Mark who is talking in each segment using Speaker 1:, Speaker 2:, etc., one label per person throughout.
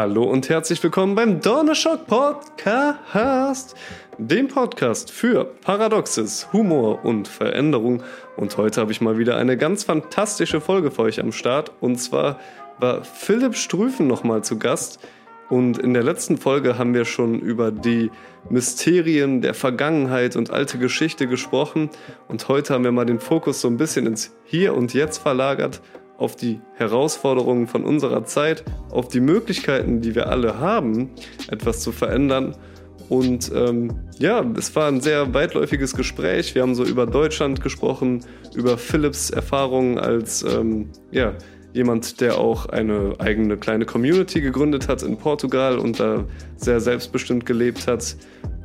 Speaker 1: Hallo und herzlich willkommen beim Donnerschock Podcast, dem Podcast für Paradoxes, Humor und Veränderung. Und heute habe ich mal wieder eine ganz fantastische Folge für euch am Start. Und zwar war Philipp Strüfen nochmal zu Gast. Und in der letzten Folge haben wir schon über die Mysterien der Vergangenheit und alte Geschichte gesprochen. Und heute haben wir mal den Fokus so ein bisschen ins Hier und Jetzt verlagert auf die Herausforderungen von unserer Zeit, auf die Möglichkeiten, die wir alle haben, etwas zu verändern. Und ähm, ja, es war ein sehr weitläufiges Gespräch. Wir haben so über Deutschland gesprochen, über Philips Erfahrungen als ähm, ja, jemand, der auch eine eigene kleine Community gegründet hat in Portugal und da sehr selbstbestimmt gelebt hat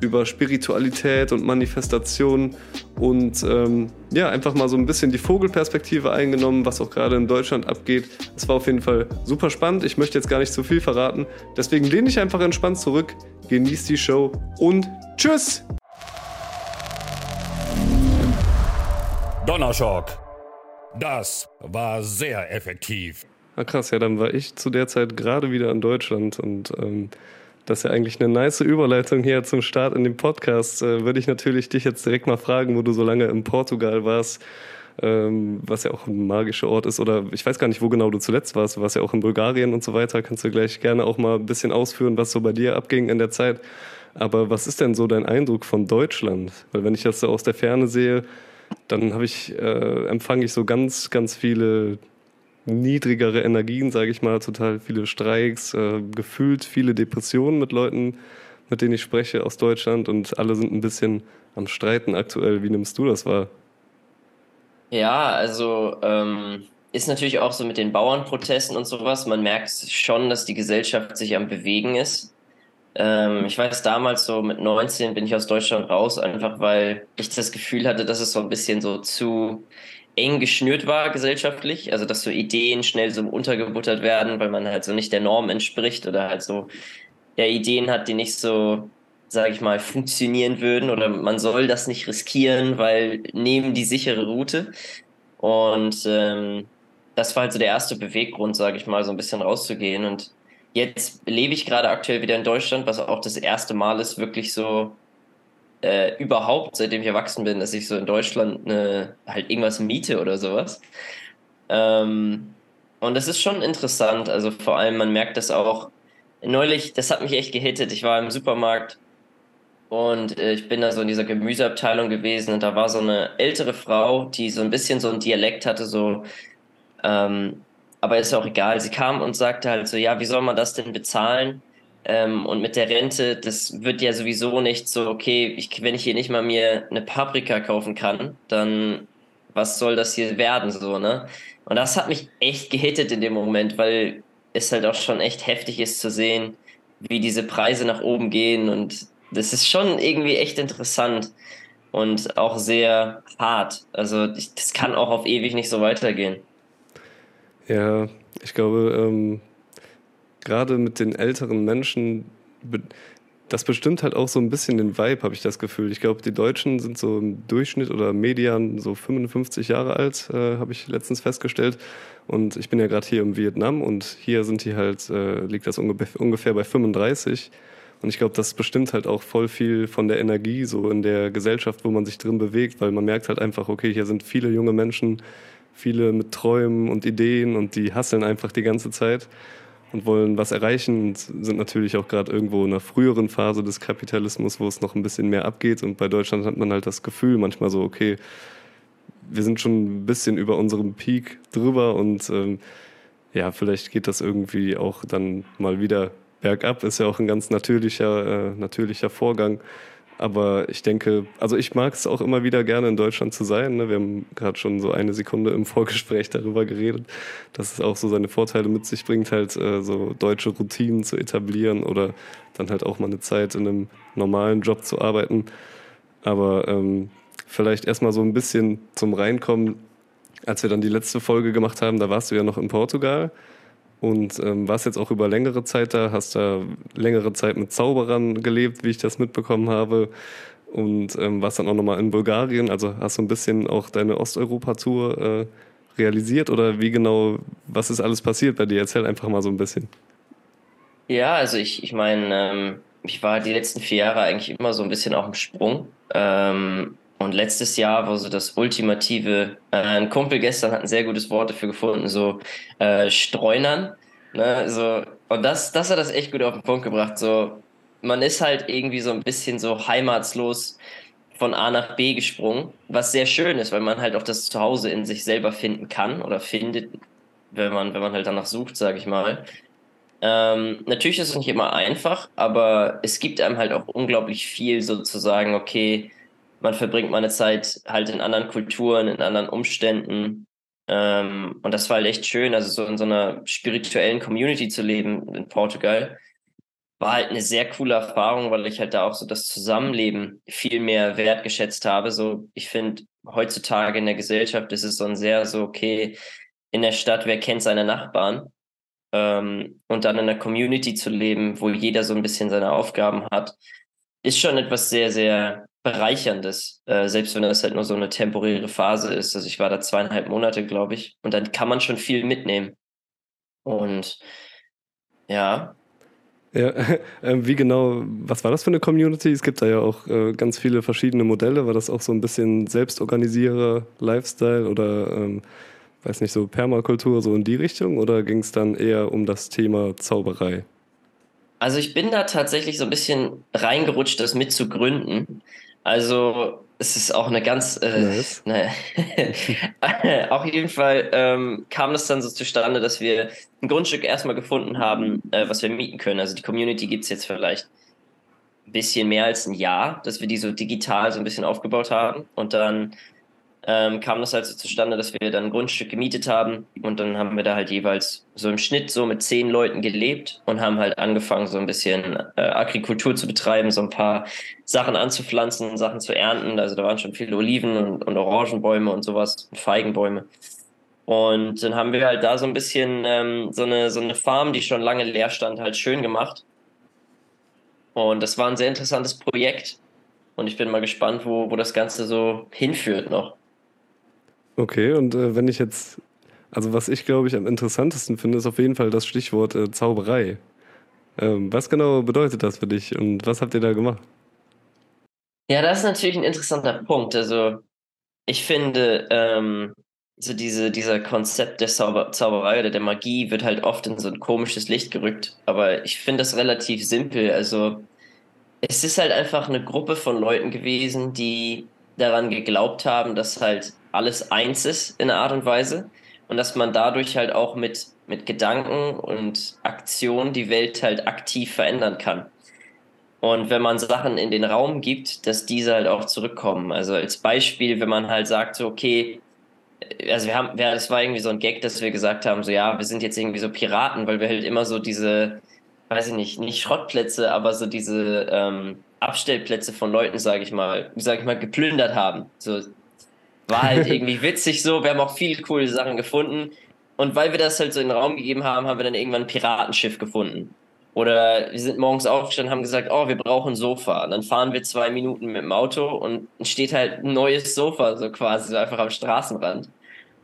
Speaker 1: über Spiritualität und Manifestation und ähm, ja, einfach mal so ein bisschen die Vogelperspektive eingenommen, was auch gerade in Deutschland abgeht. Es war auf jeden Fall super spannend. Ich möchte jetzt gar nicht zu viel verraten. Deswegen lehne ich einfach entspannt zurück, genieß die Show und tschüss!
Speaker 2: Donnerschock. Das war sehr effektiv.
Speaker 1: Ah krass, ja, dann war ich zu der Zeit gerade wieder in Deutschland und ähm, das ist ja eigentlich eine nice Überleitung hier zum Start in dem Podcast. Äh, würde ich natürlich dich jetzt direkt mal fragen, wo du so lange in Portugal warst, ähm, was ja auch ein magischer Ort ist. Oder ich weiß gar nicht, wo genau du zuletzt warst. Warst ja auch in Bulgarien und so weiter. Kannst du gleich gerne auch mal ein bisschen ausführen, was so bei dir abging in der Zeit. Aber was ist denn so dein Eindruck von Deutschland? Weil wenn ich das so aus der Ferne sehe, dann habe ich, äh, empfange ich so ganz, ganz viele niedrigere Energien, sage ich mal, total viele Streiks, äh, gefühlt viele Depressionen mit Leuten, mit denen ich spreche aus Deutschland und alle sind ein bisschen am Streiten aktuell. Wie nimmst du das wahr?
Speaker 3: Ja, also ähm, ist natürlich auch so mit den Bauernprotesten und sowas. Man merkt schon, dass die Gesellschaft sich am Bewegen ist. Ähm, ich weiß damals so mit 19 bin ich aus Deutschland raus, einfach weil ich das Gefühl hatte, dass es so ein bisschen so zu eng geschnürt war gesellschaftlich, also dass so Ideen schnell so untergebuttert werden, weil man halt so nicht der Norm entspricht oder halt so ja, Ideen hat, die nicht so, sage ich mal, funktionieren würden oder man soll das nicht riskieren, weil nehmen die sichere Route. Und ähm, das war halt so der erste Beweggrund, sage ich mal, so ein bisschen rauszugehen. Und jetzt lebe ich gerade aktuell wieder in Deutschland, was auch das erste Mal ist, wirklich so äh, überhaupt, seitdem ich erwachsen bin, dass ich so in Deutschland eine, halt irgendwas miete oder sowas. Ähm, und das ist schon interessant. Also vor allem, man merkt das auch. Neulich, das hat mich echt gehittet. Ich war im Supermarkt und äh, ich bin da so in dieser Gemüseabteilung gewesen und da war so eine ältere Frau, die so ein bisschen so ein Dialekt hatte, so, ähm, aber ist auch egal. Sie kam und sagte halt so, ja, wie soll man das denn bezahlen? Ähm, und mit der Rente, das wird ja sowieso nicht so, okay, ich, wenn ich hier nicht mal mir eine Paprika kaufen kann, dann was soll das hier werden, so, ne? Und das hat mich echt gehittet in dem Moment, weil es halt auch schon echt heftig ist zu sehen, wie diese Preise nach oben gehen und das ist schon irgendwie echt interessant und auch sehr hart. Also ich, das kann auch auf ewig nicht so weitergehen.
Speaker 1: Ja, ich glaube, ähm, gerade mit den älteren Menschen, das bestimmt halt auch so ein bisschen den Vibe, habe ich das Gefühl. Ich glaube, die Deutschen sind so im Durchschnitt oder Median so 55 Jahre alt, äh, habe ich letztens festgestellt. Und ich bin ja gerade hier im Vietnam und hier sind die halt, äh, liegt das ungefähr bei 35. Und ich glaube, das bestimmt halt auch voll viel von der Energie so in der Gesellschaft, wo man sich drin bewegt, weil man merkt halt einfach, okay, hier sind viele junge Menschen, viele mit Träumen und Ideen und die hasseln einfach die ganze Zeit und wollen was erreichen und sind natürlich auch gerade irgendwo in einer früheren Phase des Kapitalismus, wo es noch ein bisschen mehr abgeht. Und bei Deutschland hat man halt das Gefühl manchmal so, okay, wir sind schon ein bisschen über unserem Peak drüber und ähm, ja, vielleicht geht das irgendwie auch dann mal wieder bergab. Ist ja auch ein ganz natürlicher, äh, natürlicher Vorgang. Aber ich denke, also ich mag es auch immer wieder gerne in Deutschland zu sein. Ne? Wir haben gerade schon so eine Sekunde im Vorgespräch darüber geredet, dass es auch so seine Vorteile mit sich bringt, halt äh, so deutsche Routinen zu etablieren oder dann halt auch mal eine Zeit in einem normalen Job zu arbeiten. Aber ähm, vielleicht erstmal so ein bisschen zum Reinkommen. Als wir dann die letzte Folge gemacht haben, da warst du ja noch in Portugal und ähm, warst jetzt auch über längere Zeit da, hast da längere Zeit mit Zauberern gelebt, wie ich das mitbekommen habe. Und ähm, warst dann auch nochmal in Bulgarien. Also hast du ein bisschen auch deine Osteuropa-Tour äh, realisiert oder wie genau, was ist alles passiert bei dir? Erzähl einfach mal so ein bisschen.
Speaker 3: Ja, also ich, ich meine, ähm, ich war die letzten vier Jahre eigentlich immer so ein bisschen auf dem Sprung. Ähm, und letztes Jahr war so das ultimative, äh, ein Kumpel gestern hat ein sehr gutes Wort dafür gefunden, so äh, Streunern. Ne? So, und das, das hat das echt gut auf den Punkt gebracht. So, man ist halt irgendwie so ein bisschen so heimatslos von A nach B gesprungen, was sehr schön ist, weil man halt auch das Zuhause in sich selber finden kann oder findet, wenn man, wenn man halt danach sucht, sage ich mal. Ähm, natürlich ist es nicht immer einfach, aber es gibt einem halt auch unglaublich viel sozusagen, okay, man verbringt mal eine Zeit halt in anderen Kulturen, in anderen Umständen. Ähm, und das war halt echt schön, also so in so einer spirituellen Community zu leben in Portugal. War halt eine sehr coole Erfahrung, weil ich halt da auch so das Zusammenleben viel mehr wertgeschätzt habe. So, ich finde, heutzutage in der Gesellschaft ist es so ein sehr so, okay, in der Stadt, wer kennt seine Nachbarn? Ähm, und dann in einer Community zu leben, wo jeder so ein bisschen seine Aufgaben hat, ist schon etwas sehr, sehr Bereicherndes, äh, selbst wenn das halt nur so eine temporäre Phase ist. Also ich war da zweieinhalb Monate, glaube ich, und dann kann man schon viel mitnehmen. Und ja.
Speaker 1: Ja, äh, wie genau, was war das für eine Community? Es gibt da ja auch äh, ganz viele verschiedene Modelle. War das auch so ein bisschen Selbstorganisierer, Lifestyle oder, ähm, weiß nicht, so Permakultur, so in die Richtung? Oder ging es dann eher um das Thema Zauberei?
Speaker 3: Also ich bin da tatsächlich so ein bisschen reingerutscht, das mitzugründen. Also es ist auch eine ganz, äh, nice. ne, auf jeden Fall ähm, kam das dann so zustande, dass wir ein Grundstück erstmal gefunden haben, äh, was wir mieten können. Also die Community gibt es jetzt vielleicht ein bisschen mehr als ein Jahr, dass wir die so digital so ein bisschen aufgebaut haben. Und dann ähm, kam das halt so zustande, dass wir dann ein Grundstück gemietet haben und dann haben wir da halt jeweils so im Schnitt so mit zehn Leuten gelebt und haben halt angefangen, so ein bisschen äh, Agrikultur zu betreiben, so ein paar Sachen anzupflanzen, Sachen zu ernten. Also da waren schon viele Oliven und, und Orangenbäume und sowas, und Feigenbäume. Und dann haben wir halt da so ein bisschen ähm, so, eine, so eine Farm, die schon lange leer stand, halt schön gemacht. Und das war ein sehr interessantes Projekt. Und ich bin mal gespannt, wo, wo das Ganze so hinführt noch.
Speaker 1: Okay, und äh, wenn ich jetzt, also was ich glaube ich am interessantesten finde, ist auf jeden Fall das Stichwort äh, Zauberei. Ähm, was genau bedeutet das für dich und was habt ihr da gemacht?
Speaker 3: Ja, das ist natürlich ein interessanter Punkt. Also ich finde, ähm, so diese, dieser Konzept der Zauber Zauberei oder der Magie wird halt oft in so ein komisches Licht gerückt. Aber ich finde das relativ simpel. Also es ist halt einfach eine Gruppe von Leuten gewesen, die daran geglaubt haben, dass halt alles eins ist in einer Art und Weise und dass man dadurch halt auch mit, mit Gedanken und Aktion die Welt halt aktiv verändern kann. Und wenn man Sachen in den Raum gibt, dass diese halt auch zurückkommen. Also als Beispiel, wenn man halt sagt, so, okay, also wir haben, ja, das war irgendwie so ein Gag, dass wir gesagt haben, so, ja, wir sind jetzt irgendwie so Piraten, weil wir halt immer so diese, weiß ich nicht, nicht Schrottplätze, aber so diese ähm, Abstellplätze von Leuten, sage ich mal, sage ich mal, geplündert haben. So, war halt irgendwie witzig so. Wir haben auch viele coole Sachen gefunden. Und weil wir das halt so in den Raum gegeben haben, haben wir dann irgendwann ein Piratenschiff gefunden. Oder wir sind morgens aufgestanden und haben gesagt, oh, wir brauchen ein Sofa. Und dann fahren wir zwei Minuten mit dem Auto und steht halt ein neues Sofa, so quasi, so einfach am Straßenrand.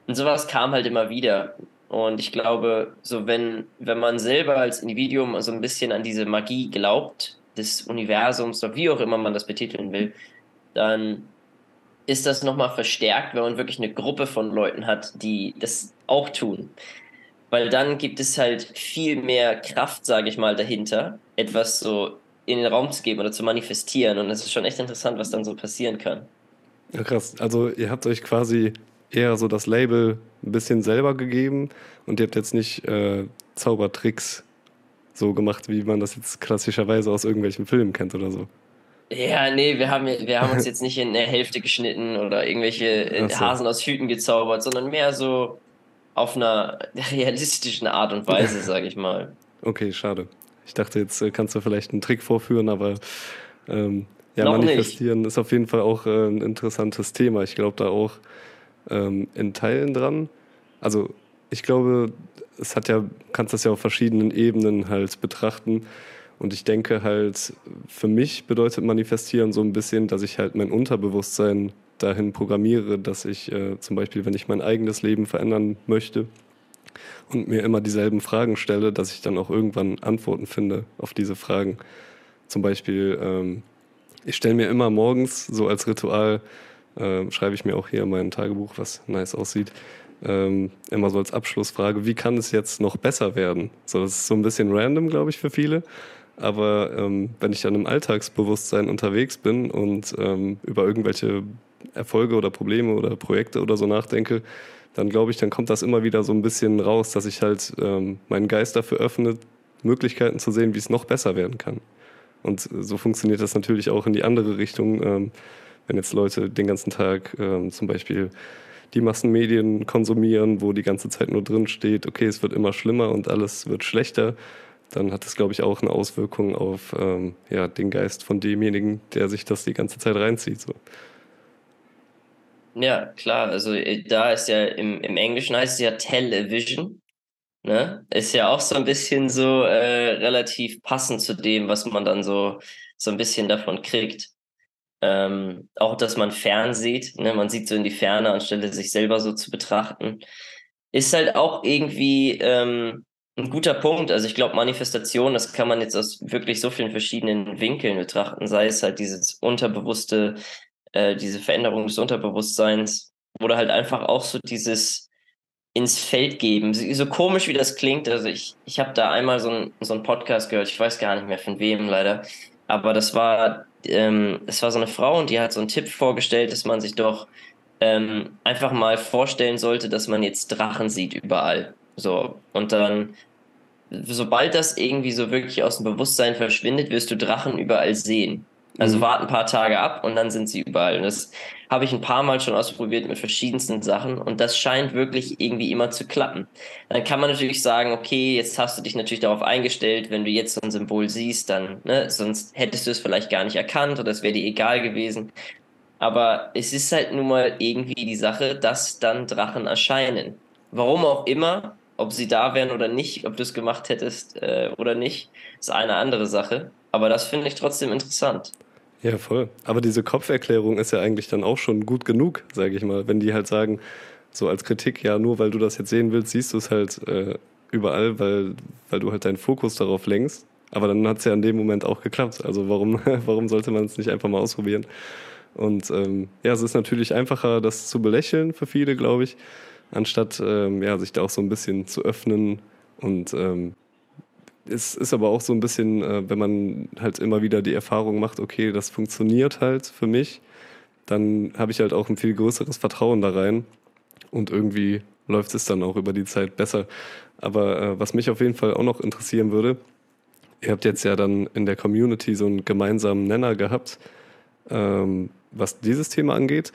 Speaker 3: Und sowas kam halt immer wieder. Und ich glaube, so wenn, wenn man selber als Individuum so ein bisschen an diese Magie glaubt, des Universums, oder wie auch immer man das betiteln will, dann ist das nochmal verstärkt, wenn man wirklich eine Gruppe von Leuten hat, die das auch tun. Weil dann gibt es halt viel mehr Kraft, sage ich mal, dahinter, etwas so in den Raum zu geben oder zu manifestieren. Und es ist schon echt interessant, was dann so passieren kann.
Speaker 1: Ja, krass. Also ihr habt euch quasi eher so das Label ein bisschen selber gegeben und ihr habt jetzt nicht äh, Zaubertricks so gemacht, wie man das jetzt klassischerweise aus irgendwelchen Filmen kennt oder so.
Speaker 3: Ja, nee, wir haben, wir haben uns jetzt nicht in der Hälfte geschnitten oder irgendwelche so. Hasen aus Hüten gezaubert, sondern mehr so auf einer realistischen Art und Weise, sage ich mal.
Speaker 1: Okay, schade. Ich dachte, jetzt äh, kannst du vielleicht einen Trick vorführen, aber ähm, ja, Noch manifestieren nicht. ist auf jeden Fall auch äh, ein interessantes Thema. Ich glaube da auch ähm, in Teilen dran. Also ich glaube, es hat ja, kannst das ja auf verschiedenen Ebenen halt betrachten. Und ich denke halt, für mich bedeutet manifestieren so ein bisschen, dass ich halt mein Unterbewusstsein dahin programmiere, dass ich äh, zum Beispiel, wenn ich mein eigenes Leben verändern möchte, und mir immer dieselben Fragen stelle, dass ich dann auch irgendwann Antworten finde auf diese Fragen. Zum Beispiel, ähm, ich stelle mir immer morgens so als Ritual, äh, schreibe ich mir auch hier in mein Tagebuch, was nice aussieht, ähm, immer so als Abschlussfrage, wie kann es jetzt noch besser werden? So, das ist so ein bisschen random, glaube ich, für viele. Aber ähm, wenn ich dann im Alltagsbewusstsein unterwegs bin und ähm, über irgendwelche Erfolge oder Probleme oder Projekte oder so nachdenke, dann glaube ich, dann kommt das immer wieder so ein bisschen raus, dass ich halt ähm, meinen Geist dafür öffne, Möglichkeiten zu sehen, wie es noch besser werden kann. Und so funktioniert das natürlich auch in die andere Richtung, ähm, wenn jetzt Leute den ganzen Tag ähm, zum Beispiel die Massenmedien konsumieren, wo die ganze Zeit nur drin steht, okay, es wird immer schlimmer und alles wird schlechter, dann hat das, glaube ich, auch eine Auswirkung auf ähm, ja, den Geist von demjenigen, der sich das die ganze Zeit reinzieht. So.
Speaker 3: Ja, klar. Also äh, da ist ja im, im Englischen heißt es ja Television. Ne? Ist ja auch so ein bisschen so äh, relativ passend zu dem, was man dann so, so ein bisschen davon kriegt. Ähm, auch, dass man fern sieht, ne? man sieht so in die Ferne, anstelle sich selber so zu betrachten. Ist halt auch irgendwie ähm, ein guter Punkt. Also ich glaube, Manifestation, das kann man jetzt aus wirklich so vielen verschiedenen Winkeln betrachten, sei es halt dieses unterbewusste, äh, diese Veränderung des Unterbewusstseins oder halt einfach auch so dieses ins Feld geben. So komisch wie das klingt, also ich, ich habe da einmal so einen so Podcast gehört, ich weiß gar nicht mehr von wem leider, aber das war, ähm, das war so eine Frau und die hat so einen Tipp vorgestellt, dass man sich doch ähm, einfach mal vorstellen sollte, dass man jetzt Drachen sieht überall. So, und dann sobald das irgendwie so wirklich aus dem Bewusstsein verschwindet, wirst du Drachen überall sehen. Also mhm. wart ein paar Tage ab und dann sind sie überall. Und das habe ich ein paar Mal schon ausprobiert mit verschiedensten Sachen und das scheint wirklich irgendwie immer zu klappen. Dann kann man natürlich sagen, okay, jetzt hast du dich natürlich darauf eingestellt, wenn du jetzt so ein Symbol siehst, dann, ne, sonst hättest du es vielleicht gar nicht erkannt oder es wäre dir egal gewesen. Aber es ist halt nun mal irgendwie die Sache, dass dann Drachen erscheinen. Warum auch immer, ob sie da wären oder nicht, ob du es gemacht hättest äh, oder nicht, ist eine andere Sache. Aber das finde ich trotzdem interessant.
Speaker 1: Ja, voll. Aber diese Kopferklärung ist ja eigentlich dann auch schon gut genug, sage ich mal. Wenn die halt sagen, so als Kritik, ja, nur weil du das jetzt sehen willst, siehst du es halt äh, überall, weil, weil du halt deinen Fokus darauf lenkst. Aber dann hat es ja in dem Moment auch geklappt. Also warum, warum sollte man es nicht einfach mal ausprobieren? Und ähm, ja, es ist natürlich einfacher, das zu belächeln für viele, glaube ich anstatt ähm, ja, sich da auch so ein bisschen zu öffnen. Und ähm, es ist aber auch so ein bisschen, äh, wenn man halt immer wieder die Erfahrung macht, okay, das funktioniert halt für mich, dann habe ich halt auch ein viel größeres Vertrauen da rein. Und irgendwie läuft es dann auch über die Zeit besser. Aber äh, was mich auf jeden Fall auch noch interessieren würde, ihr habt jetzt ja dann in der Community so einen gemeinsamen Nenner gehabt, ähm, was dieses Thema angeht.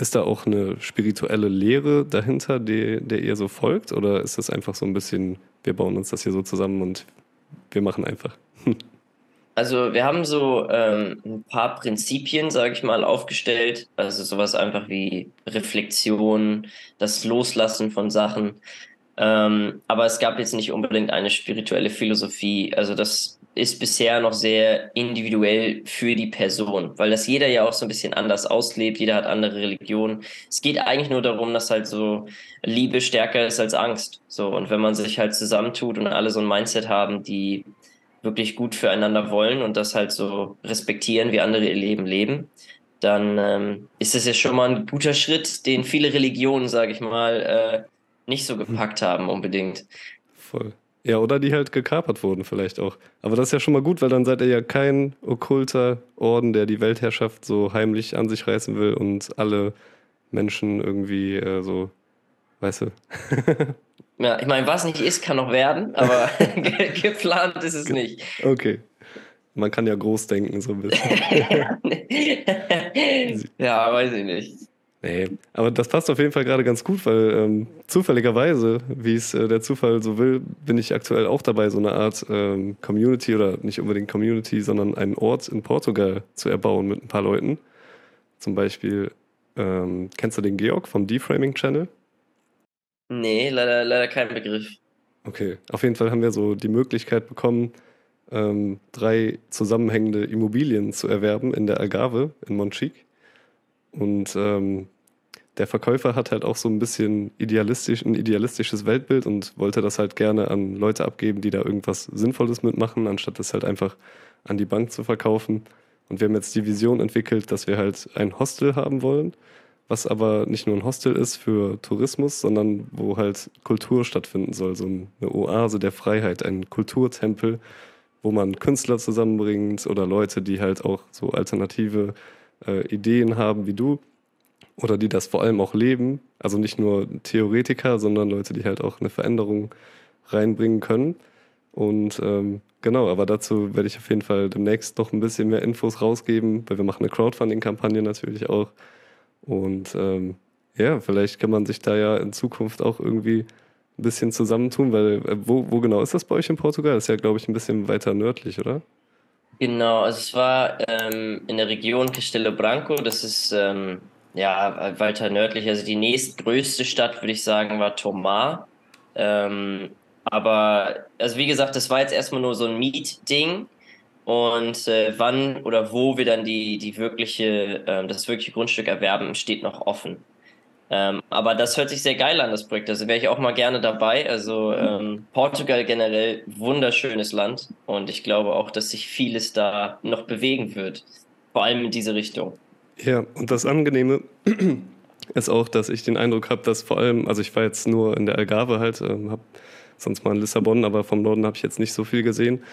Speaker 1: Ist da auch eine spirituelle Lehre dahinter, die, der ihr so folgt? Oder ist das einfach so ein bisschen, wir bauen uns das hier so zusammen und wir machen einfach?
Speaker 3: Also wir haben so ähm, ein paar Prinzipien, sage ich mal, aufgestellt. Also sowas einfach wie Reflexion, das Loslassen von Sachen. Ähm, aber es gab jetzt nicht unbedingt eine spirituelle Philosophie. Also das ist bisher noch sehr individuell für die Person, weil das jeder ja auch so ein bisschen anders auslebt, jeder hat andere Religionen. Es geht eigentlich nur darum, dass halt so Liebe stärker ist als Angst. So, und wenn man sich halt zusammentut und alle so ein Mindset haben, die wirklich gut füreinander wollen und das halt so respektieren, wie andere ihr Leben leben, dann ähm, ist das ja schon mal ein guter Schritt, den viele Religionen, sage ich mal, äh, nicht so gepackt haben unbedingt.
Speaker 1: Voll. Ja, oder die halt gekapert wurden vielleicht auch. Aber das ist ja schon mal gut, weil dann seid ihr ja kein okkulter Orden, der die Weltherrschaft so heimlich an sich reißen will und alle Menschen irgendwie äh, so, weißt du.
Speaker 3: ja, ich meine, was nicht ist, kann noch werden, aber geplant ist es nicht.
Speaker 1: Okay. Man kann ja groß denken, so ein bisschen.
Speaker 3: ja, weiß ich nicht.
Speaker 1: Nee, aber das passt auf jeden Fall gerade ganz gut, weil ähm, zufälligerweise, wie es äh, der Zufall so will, bin ich aktuell auch dabei, so eine Art ähm, Community oder nicht unbedingt Community, sondern einen Ort in Portugal zu erbauen mit ein paar Leuten. Zum Beispiel, ähm, kennst du den Georg vom Deframing Channel?
Speaker 3: Nee, leider, leider kein Begriff.
Speaker 1: Okay, auf jeden Fall haben wir so die Möglichkeit bekommen, ähm, drei zusammenhängende Immobilien zu erwerben in der Algarve in Monchique und ähm, der Verkäufer hat halt auch so ein bisschen idealistisch, ein idealistisches Weltbild und wollte das halt gerne an Leute abgeben, die da irgendwas Sinnvolles mitmachen, anstatt das halt einfach an die Bank zu verkaufen. Und wir haben jetzt die Vision entwickelt, dass wir halt ein Hostel haben wollen, was aber nicht nur ein Hostel ist für Tourismus, sondern wo halt Kultur stattfinden soll, so eine Oase der Freiheit, ein Kulturtempel, wo man Künstler zusammenbringt oder Leute, die halt auch so alternative äh, Ideen haben wie du oder die das vor allem auch leben. Also nicht nur Theoretiker, sondern Leute, die halt auch eine Veränderung reinbringen können. Und ähm, genau, aber dazu werde ich auf jeden Fall demnächst noch ein bisschen mehr Infos rausgeben, weil wir machen eine Crowdfunding-Kampagne natürlich auch. Und ähm, ja, vielleicht kann man sich da ja in Zukunft auch irgendwie ein bisschen zusammentun, weil äh, wo, wo genau ist das bei euch in Portugal? Das ist ja, glaube ich, ein bisschen weiter nördlich, oder?
Speaker 3: Genau, also es war ähm, in der Region Castelo Branco, das ist ähm, ja weiter nördlich, also die nächstgrößte Stadt, würde ich sagen, war Tomar. Ähm, aber, also wie gesagt, das war jetzt erstmal nur so ein Mietding. Und äh, wann oder wo wir dann die, die wirkliche, äh, das wirkliche Grundstück erwerben, steht noch offen. Ähm, aber das hört sich sehr geil an, das Projekt. Also wäre ich auch mal gerne dabei. Also ähm, Portugal generell wunderschönes Land und ich glaube auch, dass sich vieles da noch bewegen wird. Vor allem in diese Richtung.
Speaker 1: Ja, und das Angenehme ist auch, dass ich den Eindruck habe, dass vor allem, also ich war jetzt nur in der Algarve halt, ähm, habe sonst mal in Lissabon, aber vom Norden habe ich jetzt nicht so viel gesehen.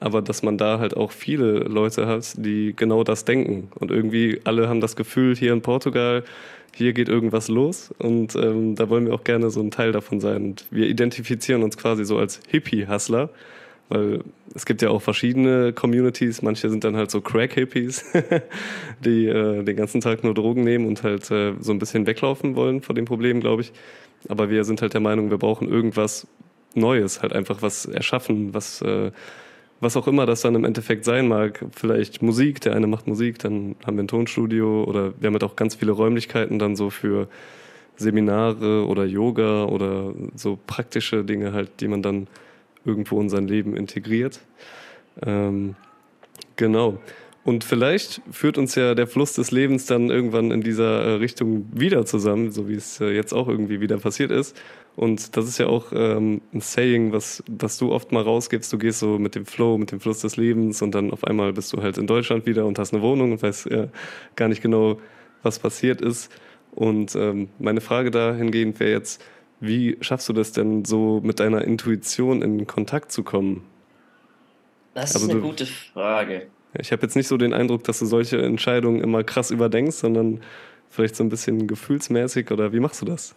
Speaker 1: Aber dass man da halt auch viele Leute hat, die genau das denken. Und irgendwie alle haben das Gefühl, hier in Portugal hier geht irgendwas los und ähm, da wollen wir auch gerne so ein Teil davon sein. Und wir identifizieren uns quasi so als Hippie-Hustler, weil es gibt ja auch verschiedene Communities. Manche sind dann halt so Crack-Hippies, die äh, den ganzen Tag nur Drogen nehmen und halt äh, so ein bisschen weglaufen wollen vor dem Problem, glaube ich. Aber wir sind halt der Meinung, wir brauchen irgendwas Neues, halt einfach was erschaffen, was äh, was auch immer das dann im Endeffekt sein mag. Vielleicht Musik, der eine macht Musik, dann haben wir ein Tonstudio oder wir haben halt auch ganz viele Räumlichkeiten dann so für Seminare oder Yoga oder so praktische Dinge halt, die man dann irgendwo in sein Leben integriert. Ähm, genau. Und vielleicht führt uns ja der Fluss des Lebens dann irgendwann in dieser äh, Richtung wieder zusammen, so wie es äh, jetzt auch irgendwie wieder passiert ist. Und das ist ja auch ähm, ein Saying, was, was du oft mal rausgibst. Du gehst so mit dem Flow, mit dem Fluss des Lebens und dann auf einmal bist du halt in Deutschland wieder und hast eine Wohnung und weißt ja, gar nicht genau, was passiert ist. Und ähm, meine Frage dahingehend wäre jetzt, wie schaffst du das denn so mit deiner Intuition in Kontakt zu kommen?
Speaker 3: Das ist also eine du, gute Frage.
Speaker 1: Ich habe jetzt nicht so den Eindruck, dass du solche Entscheidungen immer krass überdenkst, sondern vielleicht so ein bisschen gefühlsmäßig oder wie machst du das?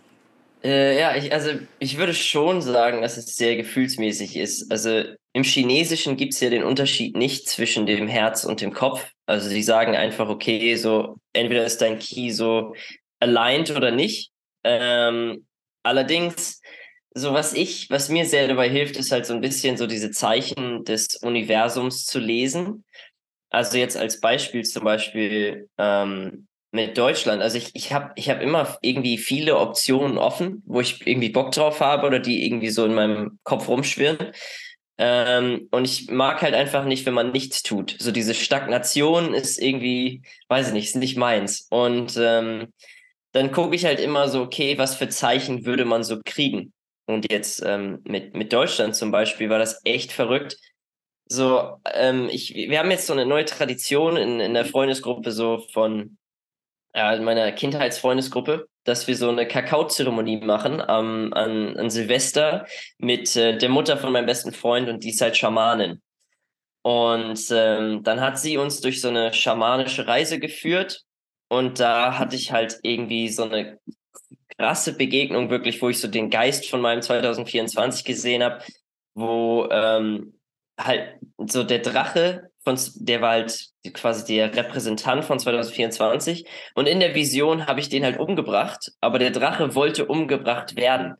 Speaker 3: Äh, ja, ich, also ich würde schon sagen, dass es sehr gefühlsmäßig ist. Also im Chinesischen gibt es ja den Unterschied nicht zwischen dem Herz und dem Kopf. Also sie sagen einfach, okay, so entweder ist dein Key so aligned oder nicht. Ähm, allerdings, so was ich, was mir sehr dabei hilft, ist halt so ein bisschen so diese Zeichen des Universums zu lesen. Also jetzt als Beispiel zum Beispiel ähm, mit Deutschland. Also ich, ich habe ich hab immer irgendwie viele Optionen offen, wo ich irgendwie Bock drauf habe oder die irgendwie so in meinem Kopf rumschwirren. Ähm, und ich mag halt einfach nicht, wenn man nichts tut. So diese Stagnation ist irgendwie, weiß ich nicht, ist nicht meins. Und ähm, dann gucke ich halt immer so, okay, was für Zeichen würde man so kriegen? Und jetzt ähm, mit, mit Deutschland zum Beispiel war das echt verrückt so, ähm, ich, wir haben jetzt so eine neue Tradition in, in der Freundesgruppe so von äh, meiner Kindheitsfreundesgruppe, dass wir so eine Kakaozeremonie machen ähm, an, an Silvester mit äh, der Mutter von meinem besten Freund und die ist halt Schamanin. Und ähm, dann hat sie uns durch so eine schamanische Reise geführt und da hatte ich halt irgendwie so eine krasse Begegnung wirklich, wo ich so den Geist von meinem 2024 gesehen habe, wo ähm, halt so der Drache von, der war halt quasi der Repräsentant von 2024 und in der Vision habe ich den halt umgebracht, aber der Drache wollte umgebracht werden.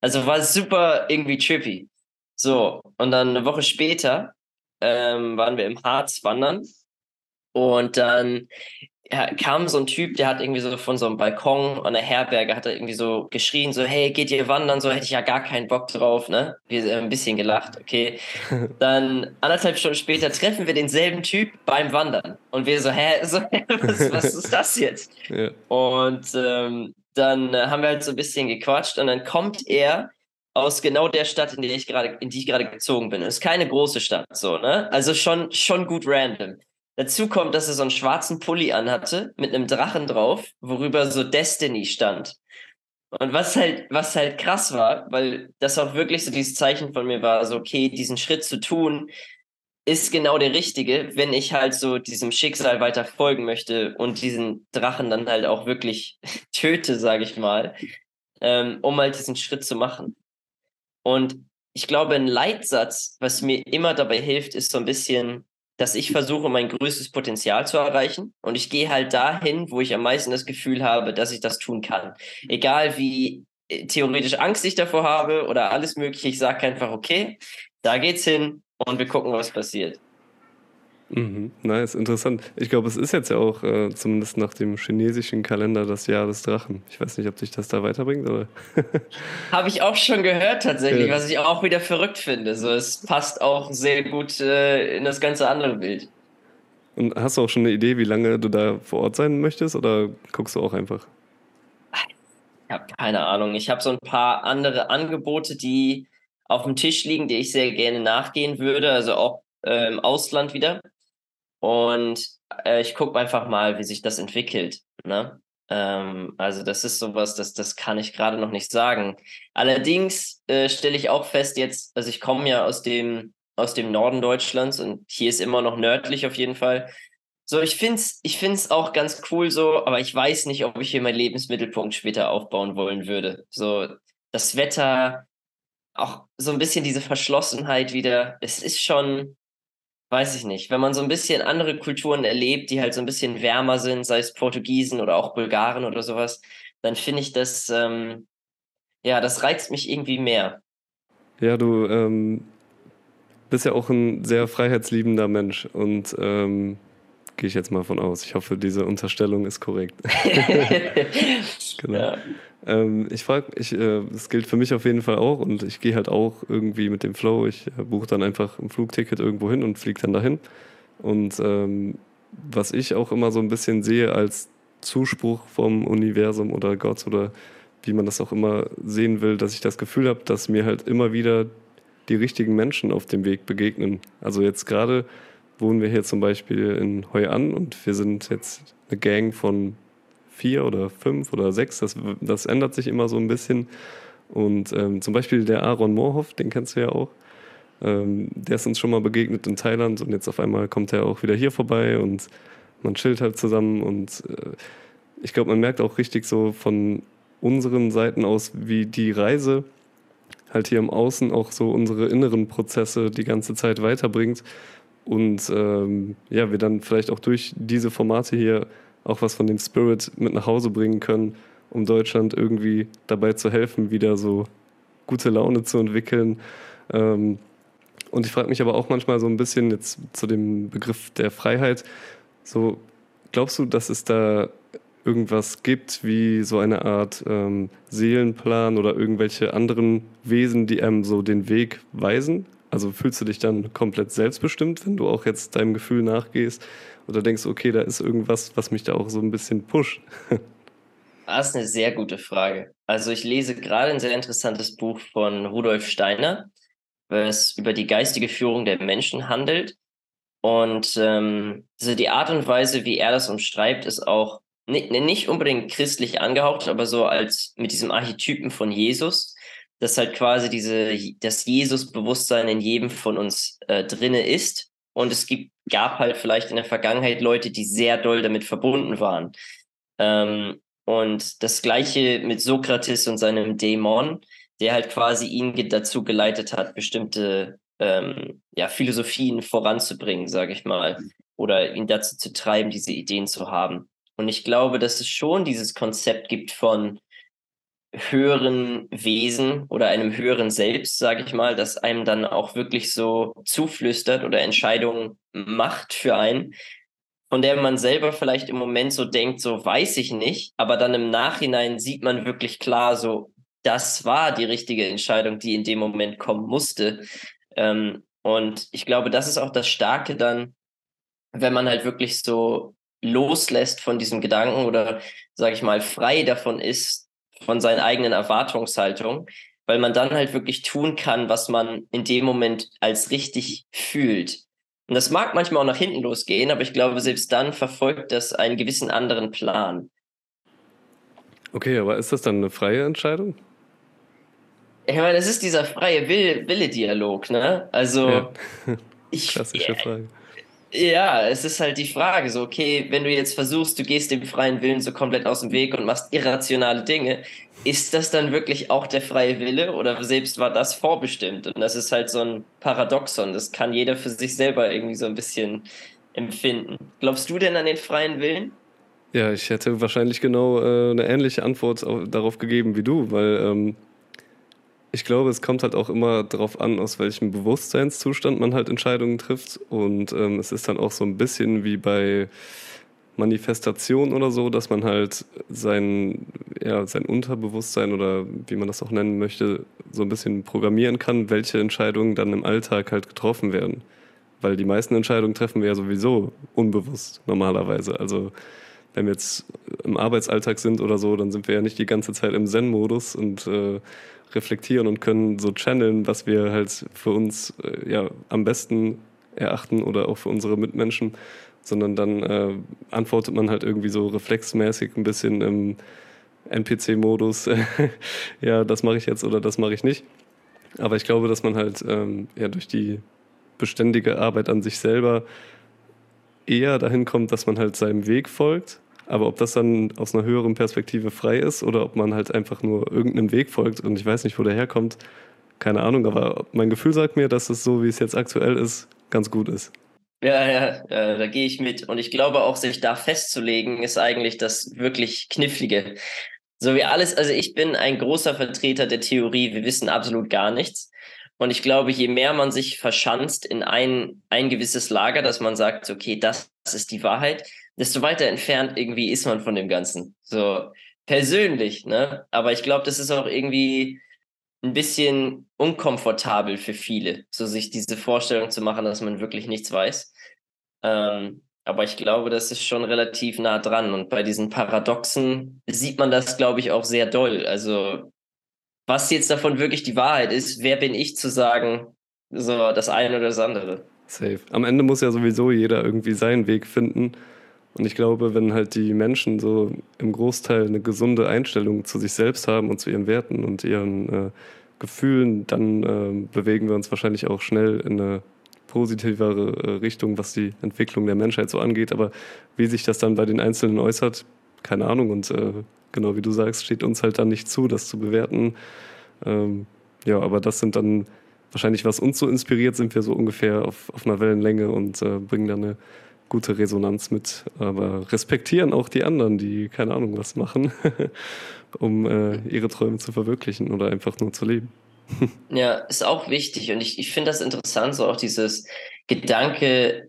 Speaker 3: Also war super irgendwie trippy. So, und dann eine Woche später ähm, waren wir im Harz wandern und dann kam so ein Typ, der hat irgendwie so von so einem Balkon an der Herberge, hat er irgendwie so geschrien, so, hey, geht ihr wandern? So hätte ich ja gar keinen Bock drauf, ne? Wir sind ein bisschen gelacht, okay. Dann anderthalb Stunden später treffen wir denselben Typ beim Wandern. Und wir so, hä, so, was, was ist das jetzt? Ja. Und ähm, dann äh, haben wir halt so ein bisschen gequatscht und dann kommt er aus genau der Stadt, in der ich gerade, in die ich gerade gezogen bin. Es ist keine große Stadt, so, ne? Also schon, schon gut random. Dazu kommt, dass er so einen schwarzen Pulli anhatte mit einem Drachen drauf, worüber so Destiny stand. Und was halt, was halt krass war, weil das auch wirklich so dieses Zeichen von mir war, so, okay, diesen Schritt zu tun, ist genau der richtige, wenn ich halt so diesem Schicksal weiter folgen möchte und diesen Drachen dann halt auch wirklich töte, sage ich mal, ähm, um halt diesen Schritt zu machen. Und ich glaube, ein Leitsatz, was mir immer dabei hilft, ist so ein bisschen, dass ich versuche, mein größtes Potenzial zu erreichen. Und ich gehe halt dahin, wo ich am meisten das Gefühl habe, dass ich das tun kann. Egal wie äh, theoretisch Angst ich davor habe oder alles Mögliche, ich sage einfach, okay, da geht's hin und wir gucken, was passiert.
Speaker 1: Mhm. Nice, interessant. Ich glaube, es ist jetzt ja auch äh, zumindest nach dem chinesischen Kalender das Jahr des Drachen. Ich weiß nicht, ob dich das da weiterbringt, oder?
Speaker 3: Habe ich auch schon gehört tatsächlich, ja. was ich auch wieder verrückt finde. So, es passt auch sehr gut äh, in das ganze andere Bild.
Speaker 1: Und hast du auch schon eine Idee, wie lange du da vor Ort sein möchtest, oder guckst du auch einfach?
Speaker 3: Ich habe keine Ahnung. Ich habe so ein paar andere Angebote, die auf dem Tisch liegen, die ich sehr gerne nachgehen würde, also auch äh, im Ausland wieder. Und äh, ich gucke einfach mal, wie sich das entwickelt. Ne? Ähm, also das ist sowas, das, das kann ich gerade noch nicht sagen. Allerdings äh, stelle ich auch fest jetzt, also ich komme ja aus dem, aus dem Norden Deutschlands und hier ist immer noch nördlich auf jeden Fall. So, ich finde es ich find's auch ganz cool so, aber ich weiß nicht, ob ich hier meinen Lebensmittelpunkt später aufbauen wollen würde. So, das Wetter, auch so ein bisschen diese Verschlossenheit wieder. Es ist schon, weiß ich nicht, wenn man so ein bisschen andere Kulturen erlebt, die halt so ein bisschen wärmer sind, sei es Portugiesen oder auch Bulgaren oder sowas, dann finde ich das, ähm, ja, das reizt mich irgendwie mehr.
Speaker 1: Ja, du ähm, bist ja auch ein sehr freiheitsliebender Mensch und ähm, gehe ich jetzt mal von aus. Ich hoffe, diese Unterstellung ist korrekt. genau. Ja. Ähm, ich frage, ich, äh, das gilt für mich auf jeden Fall auch und ich gehe halt auch irgendwie mit dem Flow. Ich äh, buche dann einfach ein Flugticket irgendwo hin und fliege dann dahin. Und ähm, was ich auch immer so ein bisschen sehe als Zuspruch vom Universum oder Gott oder wie man das auch immer sehen will, dass ich das Gefühl habe, dass mir halt immer wieder die richtigen Menschen auf dem Weg begegnen. Also jetzt gerade wohnen wir hier zum Beispiel in Hoi An und wir sind jetzt eine Gang von vier oder fünf oder sechs. Das, das ändert sich immer so ein bisschen. Und ähm, zum Beispiel der Aaron Moorhoff, den kennst du ja auch. Ähm, der ist uns schon mal begegnet in Thailand und jetzt auf einmal kommt er auch wieder hier vorbei und man chillt halt zusammen. Und äh, ich glaube, man merkt auch richtig so von unseren Seiten aus, wie die Reise halt hier im Außen auch so unsere inneren Prozesse die ganze Zeit weiterbringt. Und ähm, ja, wir dann vielleicht auch durch diese Formate hier auch was von dem Spirit mit nach Hause bringen können, um Deutschland irgendwie dabei zu helfen, wieder so gute Laune zu entwickeln. Ähm, und ich frage mich aber auch manchmal so ein bisschen jetzt zu dem Begriff der Freiheit, so glaubst du, dass es da irgendwas gibt, wie so eine Art ähm, Seelenplan oder irgendwelche anderen Wesen, die einem so den Weg weisen? Also fühlst du dich dann komplett selbstbestimmt, wenn du auch jetzt deinem Gefühl nachgehst? Oder denkst okay, da ist irgendwas, was mich da auch so ein bisschen pusht?
Speaker 3: Das ist eine sehr gute Frage. Also ich lese gerade ein sehr interessantes Buch von Rudolf Steiner, was über die geistige Führung der Menschen handelt. Und ähm, also die Art und Weise, wie er das umschreibt, ist auch nicht, nicht unbedingt christlich angehaucht, aber so als mit diesem Archetypen von Jesus, dass halt quasi diese, das Jesus-Bewusstsein in jedem von uns äh, drinne ist. Und es gibt, gab halt vielleicht in der Vergangenheit Leute, die sehr doll damit verbunden waren. Ähm, und das gleiche mit Sokrates und seinem Dämon, der halt quasi ihn dazu geleitet hat, bestimmte ähm, ja, Philosophien voranzubringen, sage ich mal, oder ihn dazu zu treiben, diese Ideen zu haben. Und ich glaube, dass es schon dieses Konzept gibt von höheren Wesen oder einem höheren Selbst, sage ich mal, das einem dann auch wirklich so zuflüstert oder Entscheidungen macht für einen, von der man selber vielleicht im Moment so denkt, so weiß ich nicht, aber dann im Nachhinein sieht man wirklich klar, so das war die richtige Entscheidung, die in dem Moment kommen musste. Ähm, und ich glaube, das ist auch das Starke dann, wenn man halt wirklich so loslässt von diesem Gedanken oder, sage ich mal, frei davon ist, von seinen eigenen Erwartungshaltungen, weil man dann halt wirklich tun kann, was man in dem Moment als richtig fühlt. Und das mag manchmal auch nach hinten losgehen, aber ich glaube, selbst dann verfolgt das einen gewissen anderen Plan.
Speaker 1: Okay, aber ist das dann eine freie Entscheidung?
Speaker 3: Ich meine, das ist dieser freie Wille-Dialog, ne? Also, ja.
Speaker 1: ich. Klassische Frage.
Speaker 3: Ja, es ist halt die Frage, so, okay, wenn du jetzt versuchst, du gehst dem freien Willen so komplett aus dem Weg und machst irrationale Dinge, ist das dann wirklich auch der freie Wille oder selbst war das vorbestimmt? Und das ist halt so ein Paradoxon, das kann jeder für sich selber irgendwie so ein bisschen empfinden. Glaubst du denn an den freien Willen?
Speaker 1: Ja, ich hätte wahrscheinlich genau äh, eine ähnliche Antwort auf, darauf gegeben wie du, weil ähm, ich glaube, es kommt halt auch immer darauf an, aus welchem Bewusstseinszustand man halt Entscheidungen trifft. Und ähm, es ist dann auch so ein bisschen wie bei Manifestation oder so, dass man halt sein, ja, sein Unterbewusstsein oder wie man das auch nennen möchte, so ein bisschen programmieren kann, welche Entscheidungen dann im Alltag halt getroffen werden. Weil die meisten Entscheidungen treffen wir ja sowieso unbewusst normalerweise. Also wenn wir jetzt im Arbeitsalltag sind oder so, dann sind wir ja nicht die ganze Zeit im Zen-Modus und äh, reflektieren und können so channeln, was wir halt für uns äh, ja am besten erachten oder auch für unsere Mitmenschen, sondern dann äh, antwortet man halt irgendwie so reflexmäßig ein bisschen im NPC-Modus, ja, das mache ich jetzt oder das mache ich nicht. Aber ich glaube, dass man halt ähm, ja durch die beständige Arbeit an sich selber eher dahin kommt, dass man halt seinem Weg folgt aber ob das dann aus einer höheren Perspektive frei ist oder ob man halt einfach nur irgendeinem Weg folgt und ich weiß nicht, wo der herkommt, keine Ahnung. Aber mein Gefühl sagt mir, dass es so, wie es jetzt aktuell ist, ganz gut ist.
Speaker 3: Ja, ja, da gehe ich mit. Und ich glaube auch, sich da festzulegen, ist eigentlich das wirklich Knifflige. So wie alles, also ich bin ein großer Vertreter der Theorie, wir wissen absolut gar nichts. Und ich glaube, je mehr man sich verschanzt in ein, ein gewisses Lager, dass man sagt, okay, das ist die Wahrheit, desto weiter entfernt irgendwie ist man von dem Ganzen. So persönlich, ne? Aber ich glaube, das ist auch irgendwie ein bisschen unkomfortabel für viele, so sich diese Vorstellung zu machen, dass man wirklich nichts weiß. Ähm, aber ich glaube, das ist schon relativ nah dran. Und bei diesen Paradoxen sieht man das, glaube ich, auch sehr doll. Also, was jetzt davon wirklich die Wahrheit ist, wer bin ich zu sagen, so das eine oder das andere?
Speaker 1: Safe. Am Ende muss ja sowieso jeder irgendwie seinen Weg finden. Und ich glaube, wenn halt die Menschen so im Großteil eine gesunde Einstellung zu sich selbst haben und zu ihren Werten und ihren äh, Gefühlen, dann äh, bewegen wir uns wahrscheinlich auch schnell in eine positivere äh, Richtung, was die Entwicklung der Menschheit so angeht. Aber wie sich das dann bei den Einzelnen äußert, keine Ahnung. Und äh, genau wie du sagst, steht uns halt dann nicht zu, das zu bewerten. Ähm, ja, aber das sind dann wahrscheinlich, was uns so inspiriert, sind wir so ungefähr auf, auf einer Wellenlänge und äh, bringen dann eine gute Resonanz mit, aber respektieren auch die anderen, die keine Ahnung was machen, um äh, ihre Träume zu verwirklichen oder einfach nur zu leben.
Speaker 3: ja, ist auch wichtig und ich, ich finde das interessant, so auch dieses Gedanke,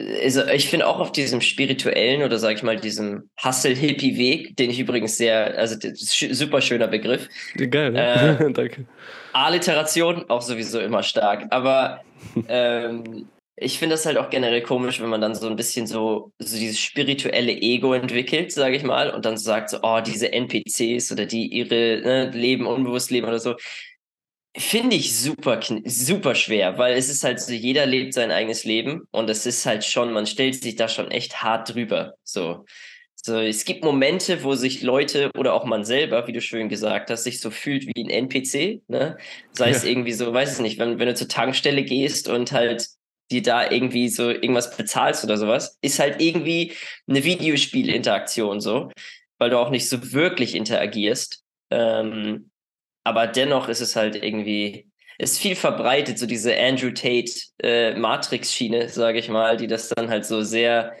Speaker 3: also ich finde auch auf diesem spirituellen oder sag ich mal diesem Hustle-Hippie-Weg, den ich übrigens sehr, also super schöner Begriff.
Speaker 1: Geil, ne? Äh, Danke.
Speaker 3: Alliteration auch sowieso immer stark, aber ähm, ich finde das halt auch generell komisch, wenn man dann so ein bisschen so, so dieses spirituelle Ego entwickelt, sage ich mal, und dann sagt so, oh, diese NPCs oder die ihre ne, Leben unbewusst leben oder so. Finde ich super, super schwer, weil es ist halt so, jeder lebt sein eigenes Leben und es ist halt schon, man stellt sich da schon echt hart drüber. So. So, es gibt Momente, wo sich Leute oder auch man selber, wie du schön gesagt hast, sich so fühlt wie ein NPC. Ne? Sei ja. es irgendwie so, weiß ich nicht, wenn, wenn du zur Tankstelle gehst und halt die da irgendwie so irgendwas bezahlst oder sowas, ist halt irgendwie eine Videospielinteraktion so, weil du auch nicht so wirklich interagierst. Ähm, aber dennoch ist es halt irgendwie, ist viel verbreitet, so diese Andrew Tate äh, Matrix-Schiene, sage ich mal, die das dann halt so sehr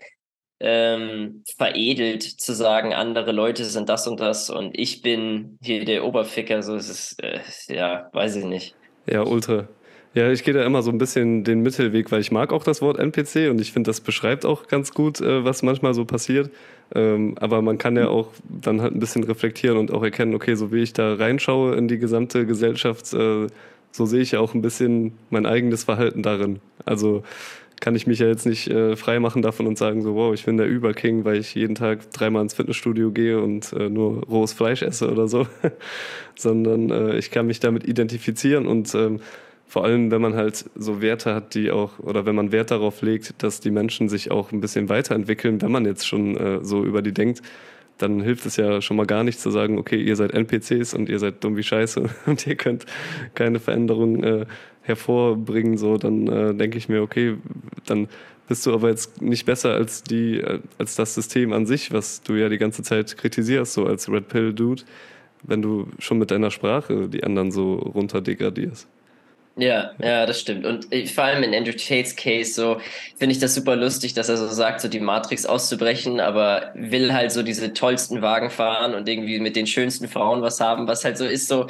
Speaker 3: ähm, veredelt zu sagen, andere Leute sind das und das und ich bin hier der Oberficker, so ist es, äh, ja, weiß ich nicht.
Speaker 1: Ja, ultra. Ja, ich gehe da immer so ein bisschen den Mittelweg, weil ich mag auch das Wort NPC und ich finde, das beschreibt auch ganz gut, äh, was manchmal so passiert. Ähm, aber man kann ja auch dann halt ein bisschen reflektieren und auch erkennen, okay, so wie ich da reinschaue in die gesamte Gesellschaft, äh, so sehe ich ja auch ein bisschen mein eigenes Verhalten darin. Also kann ich mich ja jetzt nicht äh, frei machen davon und sagen, so, wow, ich bin der Überking, weil ich jeden Tag dreimal ins Fitnessstudio gehe und äh, nur rohes Fleisch esse oder so, sondern äh, ich kann mich damit identifizieren und ähm, vor allem, wenn man halt so Werte hat, die auch, oder wenn man Wert darauf legt, dass die Menschen sich auch ein bisschen weiterentwickeln, wenn man jetzt schon äh, so über die denkt, dann hilft es ja schon mal gar nicht zu sagen, okay, ihr seid NPCs und ihr seid dumm wie Scheiße und ihr könnt keine Veränderung äh, hervorbringen. So, dann äh, denke ich mir, okay, dann bist du aber jetzt nicht besser als die, äh, als das System an sich, was du ja die ganze Zeit kritisierst, so als Red Pill Dude, wenn du schon mit deiner Sprache die anderen so runter degradierst.
Speaker 3: Ja, ja, das stimmt. Und vor allem in Andrew Tates Case so finde ich das super lustig, dass er so sagt, so die Matrix auszubrechen, aber will halt so diese tollsten Wagen fahren und irgendwie mit den schönsten Frauen was haben, was halt so ist, so,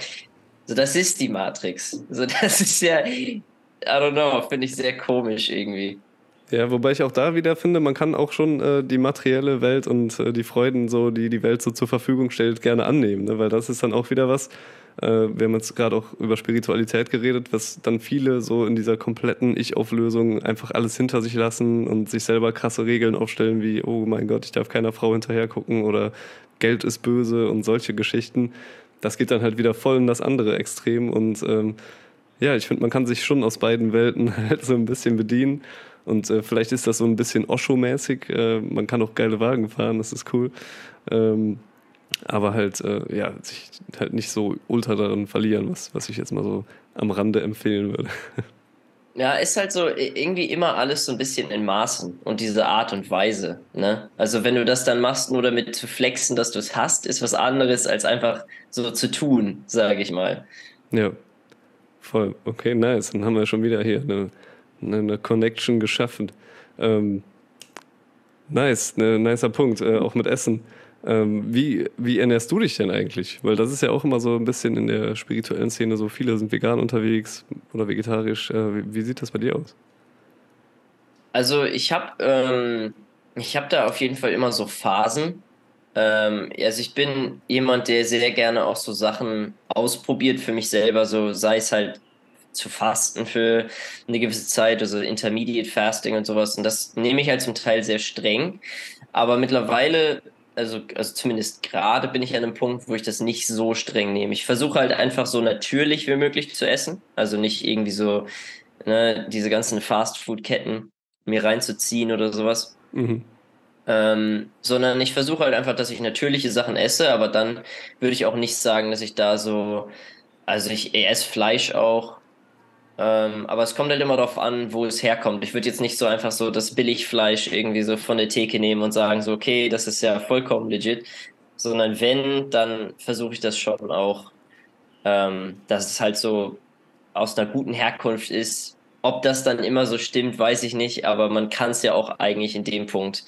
Speaker 3: so das ist die Matrix. So, das ist ja, I don't know, finde ich sehr komisch irgendwie.
Speaker 1: Ja, wobei ich auch da wieder finde, man kann auch schon äh, die materielle Welt und äh, die Freuden, so, die die Welt so zur Verfügung stellt, gerne annehmen, ne? weil das ist dann auch wieder was, äh, wir haben jetzt gerade auch über Spiritualität geredet, was dann viele so in dieser kompletten Ich-Auflösung einfach alles hinter sich lassen und sich selber krasse Regeln aufstellen, wie, oh mein Gott, ich darf keiner Frau hinterher gucken oder Geld ist böse und solche Geschichten. Das geht dann halt wieder voll in das andere Extrem und ähm, ja, ich finde, man kann sich schon aus beiden Welten halt so ein bisschen bedienen. Und äh, vielleicht ist das so ein bisschen Osho-mäßig. Äh, man kann auch geile Wagen fahren, das ist cool. Ähm, aber halt, äh, ja, sich halt nicht so ultra darin verlieren, was, was ich jetzt mal so am Rande empfehlen würde.
Speaker 3: Ja, ist halt so irgendwie immer alles so ein bisschen in Maßen und diese Art und Weise. Ne? Also wenn du das dann machst, nur damit zu flexen, dass du es hast, ist was anderes als einfach so zu tun, sage ich mal.
Speaker 1: Ja, voll. Okay, nice. Dann haben wir schon wieder hier eine, eine Connection geschaffen. Ähm, nice, ne, nicer Punkt, äh, auch mit Essen. Ähm, wie, wie ernährst du dich denn eigentlich? Weil das ist ja auch immer so ein bisschen in der spirituellen Szene so, viele sind vegan unterwegs oder vegetarisch. Äh, wie, wie, sieht das bei dir aus?
Speaker 3: Also ich habe ähm, hab da auf jeden Fall immer so Phasen. Ähm, also ich bin jemand, der sehr gerne auch so Sachen ausprobiert für mich selber, so sei es halt zu fasten für eine gewisse Zeit, also Intermediate Fasting und sowas. Und das nehme ich halt zum Teil sehr streng. Aber mittlerweile also, also zumindest gerade bin ich an einem Punkt, wo ich das nicht so streng nehme. Ich versuche halt einfach so natürlich wie möglich zu essen. Also nicht irgendwie so ne, diese ganzen Fast-Food-Ketten mir reinzuziehen oder sowas. Mhm. Ähm, sondern ich versuche halt einfach, dass ich natürliche Sachen esse, aber dann würde ich auch nicht sagen, dass ich da so, also ich esse Fleisch auch, ähm, aber es kommt halt immer darauf an, wo es herkommt. Ich würde jetzt nicht so einfach so das Billigfleisch irgendwie so von der Theke nehmen und sagen so, okay, das ist ja vollkommen legit. Sondern wenn, dann versuche ich das schon auch, ähm, dass es halt so aus einer guten Herkunft ist. Ob das dann immer so stimmt, weiß ich nicht, aber man kann es ja auch eigentlich in dem Punkt,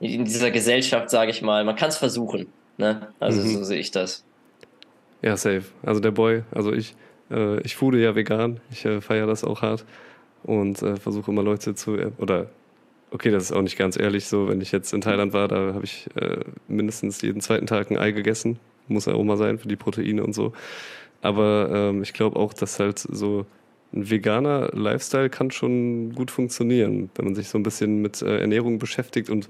Speaker 3: in dieser Gesellschaft, sage ich mal, man kann es versuchen. Ne? Also mhm. so sehe ich das.
Speaker 1: Ja, safe. Also der Boy, also ich, äh, ich foode ja vegan, ich äh, feiere das auch hart. Und äh, versuche immer Leute zu, äh, oder okay, das ist auch nicht ganz ehrlich so, wenn ich jetzt in Thailand war, da habe ich äh, mindestens jeden zweiten Tag ein Ei gegessen, muss ja auch mal sein für die Proteine und so. Aber ähm, ich glaube auch, dass halt so ein veganer Lifestyle kann schon gut funktionieren, wenn man sich so ein bisschen mit äh, Ernährung beschäftigt und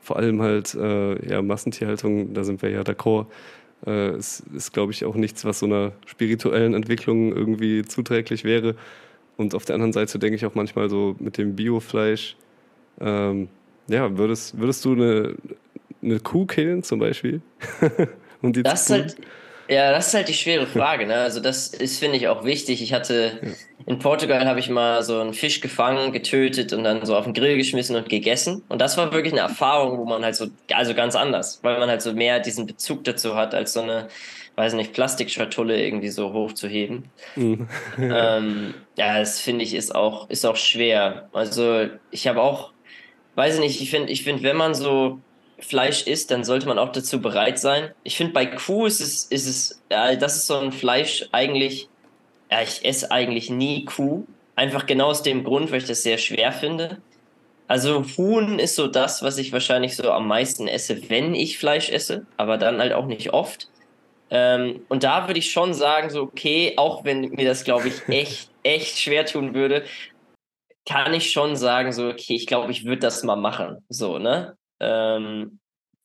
Speaker 1: vor allem halt äh, ja, Massentierhaltung, da sind wir ja d'accord, äh, ist, ist glaube ich, auch nichts, was so einer spirituellen Entwicklung irgendwie zuträglich wäre. Und auf der anderen Seite denke ich auch manchmal so mit dem Biofleisch, ähm, ja, würdest, würdest du eine, eine Kuh killen zum Beispiel?
Speaker 3: Und die das, ist halt, ja, das ist halt die schwere Frage. Ne? Also das ist, finde ich, auch wichtig. Ich hatte in Portugal habe ich mal so einen Fisch gefangen, getötet und dann so auf den Grill geschmissen und gegessen. Und das war wirklich eine Erfahrung, wo man halt so, also ganz anders, weil man halt so mehr diesen Bezug dazu hat, als so eine, weiß nicht, Plastikschatulle irgendwie so hochzuheben. Mhm. ähm, ja, das finde ich ist auch, ist auch schwer. Also ich habe auch, weiß ich nicht, ich finde, ich finde, wenn man so Fleisch isst, dann sollte man auch dazu bereit sein. Ich finde, bei Kuh ist es, ist es, ja, das ist so ein Fleisch eigentlich, ja, ich esse eigentlich nie Kuh. Einfach genau aus dem Grund, weil ich das sehr schwer finde. Also Huhn ist so das, was ich wahrscheinlich so am meisten esse, wenn ich Fleisch esse, aber dann halt auch nicht oft. Ähm, und da würde ich schon sagen, so okay, auch wenn mir das, glaube ich, echt, echt schwer tun würde, kann ich schon sagen, so, okay, ich glaube, ich würde das mal machen. So, ne? Ähm,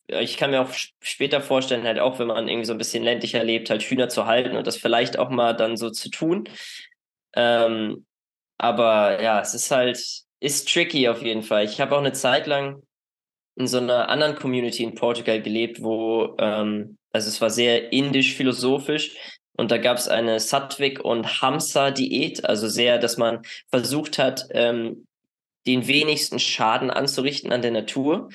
Speaker 3: ich kann mir auch später vorstellen, halt auch, wenn man irgendwie so ein bisschen ländlicher lebt, halt Hühner zu halten und das vielleicht auch mal dann so zu tun. Ähm, aber ja, es ist halt, ist tricky auf jeden Fall. Ich habe auch eine Zeit lang in so einer anderen Community in Portugal gelebt, wo, ähm, also es war sehr indisch-philosophisch und da gab es eine Sattwik- und Hamsa-Diät, also sehr, dass man versucht hat, ähm, den wenigsten Schaden anzurichten an der Natur.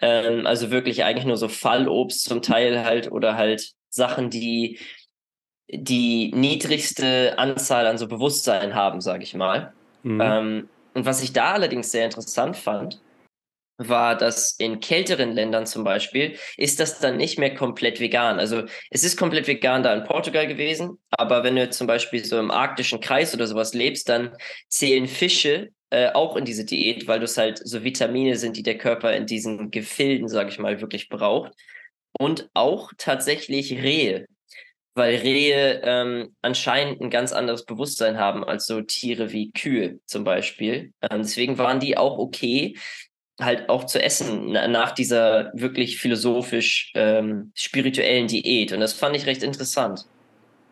Speaker 3: Ähm, also wirklich eigentlich nur so Fallobst zum Teil halt oder halt Sachen, die die niedrigste Anzahl an so Bewusstsein haben, sage ich mal. Mhm. Ähm, und was ich da allerdings sehr interessant fand, war, dass in kälteren Ländern zum Beispiel ist das dann nicht mehr komplett vegan. Also es ist komplett vegan da in Portugal gewesen, aber wenn du zum Beispiel so im arktischen Kreis oder sowas lebst, dann zählen Fische äh, auch in diese Diät, weil das halt so Vitamine sind, die der Körper in diesen Gefilden, sage ich mal, wirklich braucht. Und auch tatsächlich Rehe weil Rehe ähm, anscheinend ein ganz anderes Bewusstsein haben als so Tiere wie Kühe zum Beispiel. Ähm, deswegen waren die auch okay, halt auch zu essen nach dieser wirklich philosophisch ähm, spirituellen Diät. Und das fand ich recht interessant.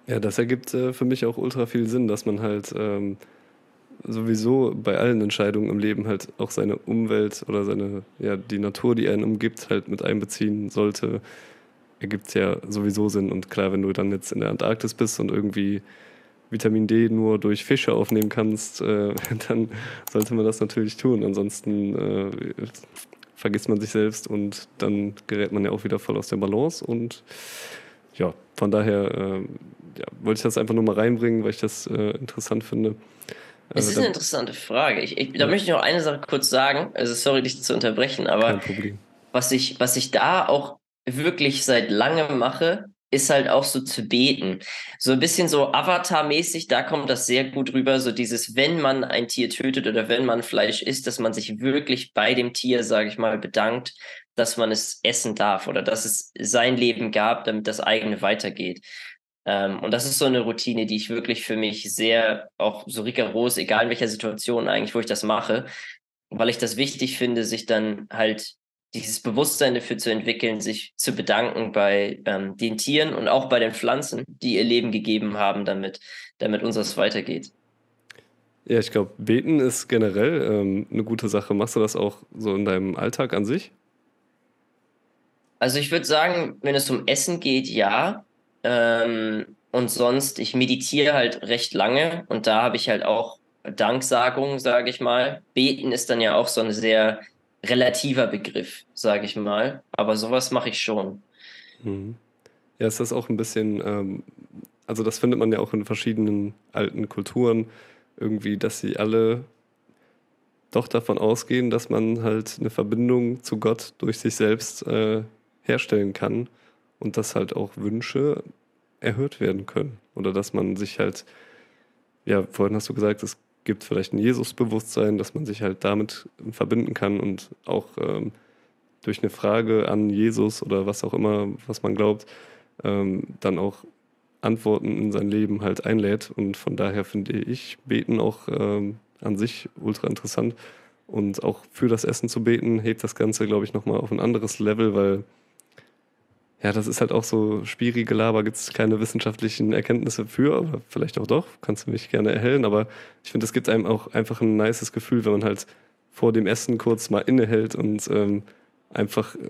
Speaker 1: Ja, das ergibt äh, für mich auch ultra viel Sinn, dass man halt ähm, sowieso bei allen Entscheidungen im Leben halt auch seine Umwelt oder seine, ja, die Natur, die einen umgibt, halt mit einbeziehen sollte ergibt es ja sowieso Sinn. Und klar, wenn du dann jetzt in der Antarktis bist und irgendwie Vitamin D nur durch Fische aufnehmen kannst, äh, dann sollte man das natürlich tun. Ansonsten äh, vergisst man sich selbst und dann gerät man ja auch wieder voll aus der Balance. Und ja, von daher äh, ja, wollte ich das einfach nur mal reinbringen, weil ich das äh, interessant finde.
Speaker 3: Es ist eine interessante Frage. Ich, ich, da ja. möchte ich noch eine Sache kurz sagen. Also sorry, dich zu unterbrechen, aber was ich, was ich da auch wirklich seit langem mache, ist halt auch so zu beten. So ein bisschen so Avatar-mäßig, da kommt das sehr gut rüber. So dieses, wenn man ein Tier tötet oder wenn man Fleisch isst, dass man sich wirklich bei dem Tier, sage ich mal, bedankt, dass man es essen darf oder dass es sein Leben gab, damit das eigene weitergeht. Ähm, und das ist so eine Routine, die ich wirklich für mich sehr, auch so rigoros, egal in welcher Situation eigentlich, wo ich das mache, weil ich das wichtig finde, sich dann halt dieses Bewusstsein dafür zu entwickeln, sich zu bedanken bei ähm, den Tieren und auch bei den Pflanzen, die ihr Leben gegeben haben, damit, damit unseres weitergeht.
Speaker 1: Ja, ich glaube, beten ist generell ähm, eine gute Sache. Machst du das auch so in deinem Alltag an sich?
Speaker 3: Also ich würde sagen, wenn es um Essen geht, ja. Ähm, und sonst, ich meditiere halt recht lange und da habe ich halt auch Danksagung, sage ich mal. Beten ist dann ja auch so eine sehr relativer Begriff, sage ich mal. Aber sowas mache ich schon.
Speaker 1: Mhm. Ja, ist das auch ein bisschen, ähm, also das findet man ja auch in verschiedenen alten Kulturen, irgendwie, dass sie alle doch davon ausgehen, dass man halt eine Verbindung zu Gott durch sich selbst äh, herstellen kann und dass halt auch Wünsche erhört werden können. Oder dass man sich halt, ja, vorhin hast du gesagt, es gibt vielleicht ein Jesusbewusstsein, dass man sich halt damit verbinden kann und auch ähm, durch eine Frage an Jesus oder was auch immer, was man glaubt, ähm, dann auch Antworten in sein Leben halt einlädt. Und von daher finde ich Beten auch ähm, an sich ultra interessant. Und auch für das Essen zu beten, hebt das Ganze, glaube ich, nochmal auf ein anderes Level, weil ja, das ist halt auch so schwierige Laber, gibt es keine wissenschaftlichen Erkenntnisse für, aber vielleicht auch doch, kannst du mich gerne erhellen, aber ich finde, es gibt einem auch einfach ein nices Gefühl, wenn man halt vor dem Essen kurz mal innehält und ähm, einfach äh,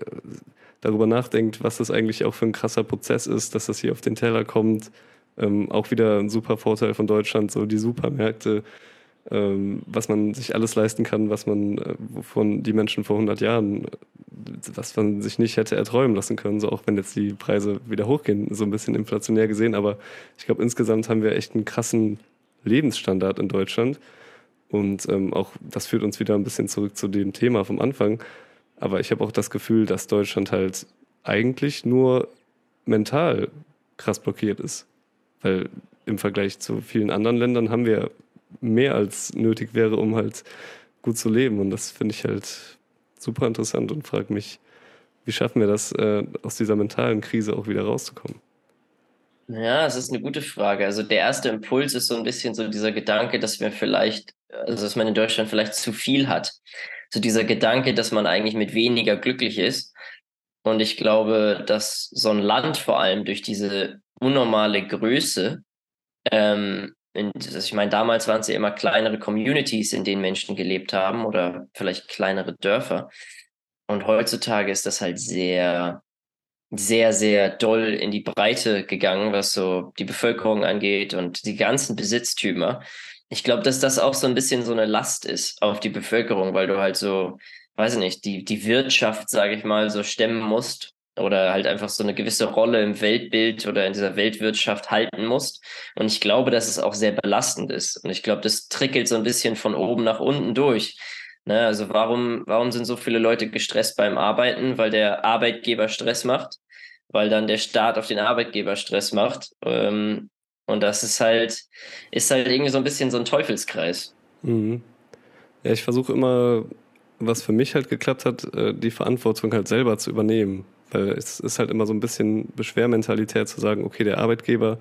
Speaker 1: darüber nachdenkt, was das eigentlich auch für ein krasser Prozess ist, dass das hier auf den Teller kommt. Ähm, auch wieder ein super Vorteil von Deutschland, so die Supermärkte ähm, was man sich alles leisten kann, was man, äh, wovon die Menschen vor 100 Jahren, was man sich nicht hätte erträumen lassen können, so auch wenn jetzt die Preise wieder hochgehen, so ein bisschen inflationär gesehen. Aber ich glaube, insgesamt haben wir echt einen krassen Lebensstandard in Deutschland. Und ähm, auch das führt uns wieder ein bisschen zurück zu dem Thema vom Anfang. Aber ich habe auch das Gefühl, dass Deutschland halt eigentlich nur mental krass blockiert ist. Weil im Vergleich zu vielen anderen Ländern haben wir mehr als nötig wäre, um halt gut zu leben. Und das finde ich halt super interessant und frage mich, wie schaffen wir das, äh, aus dieser mentalen Krise auch wieder rauszukommen?
Speaker 3: Ja, es ist eine gute Frage. Also der erste Impuls ist so ein bisschen so dieser Gedanke, dass wir vielleicht also dass man in Deutschland vielleicht zu viel hat. So dieser Gedanke, dass man eigentlich mit weniger glücklich ist. Und ich glaube, dass so ein Land vor allem durch diese unnormale Größe, ähm, in, also ich meine, damals waren es ja immer kleinere Communities, in denen Menschen gelebt haben oder vielleicht kleinere Dörfer. Und heutzutage ist das halt sehr, sehr, sehr doll in die Breite gegangen, was so die Bevölkerung angeht und die ganzen Besitztümer. Ich glaube, dass das auch so ein bisschen so eine Last ist auf die Bevölkerung, weil du halt so, weiß ich nicht, die, die Wirtschaft, sage ich mal, so stemmen musst oder halt einfach so eine gewisse Rolle im Weltbild oder in dieser Weltwirtschaft halten musst. Und ich glaube, dass es auch sehr belastend ist. Und ich glaube, das trickelt so ein bisschen von oben nach unten durch. Ne, also warum, warum sind so viele Leute gestresst beim Arbeiten? Weil der Arbeitgeber Stress macht, weil dann der Staat auf den Arbeitgeber Stress macht. Ähm, und das ist halt, ist halt irgendwie so ein bisschen so ein Teufelskreis.
Speaker 1: Mhm. Ja, ich versuche immer, was für mich halt geklappt hat, äh, die Verantwortung halt selber zu übernehmen. Weil es ist halt immer so ein bisschen Beschwermentalität zu sagen, okay, der Arbeitgeber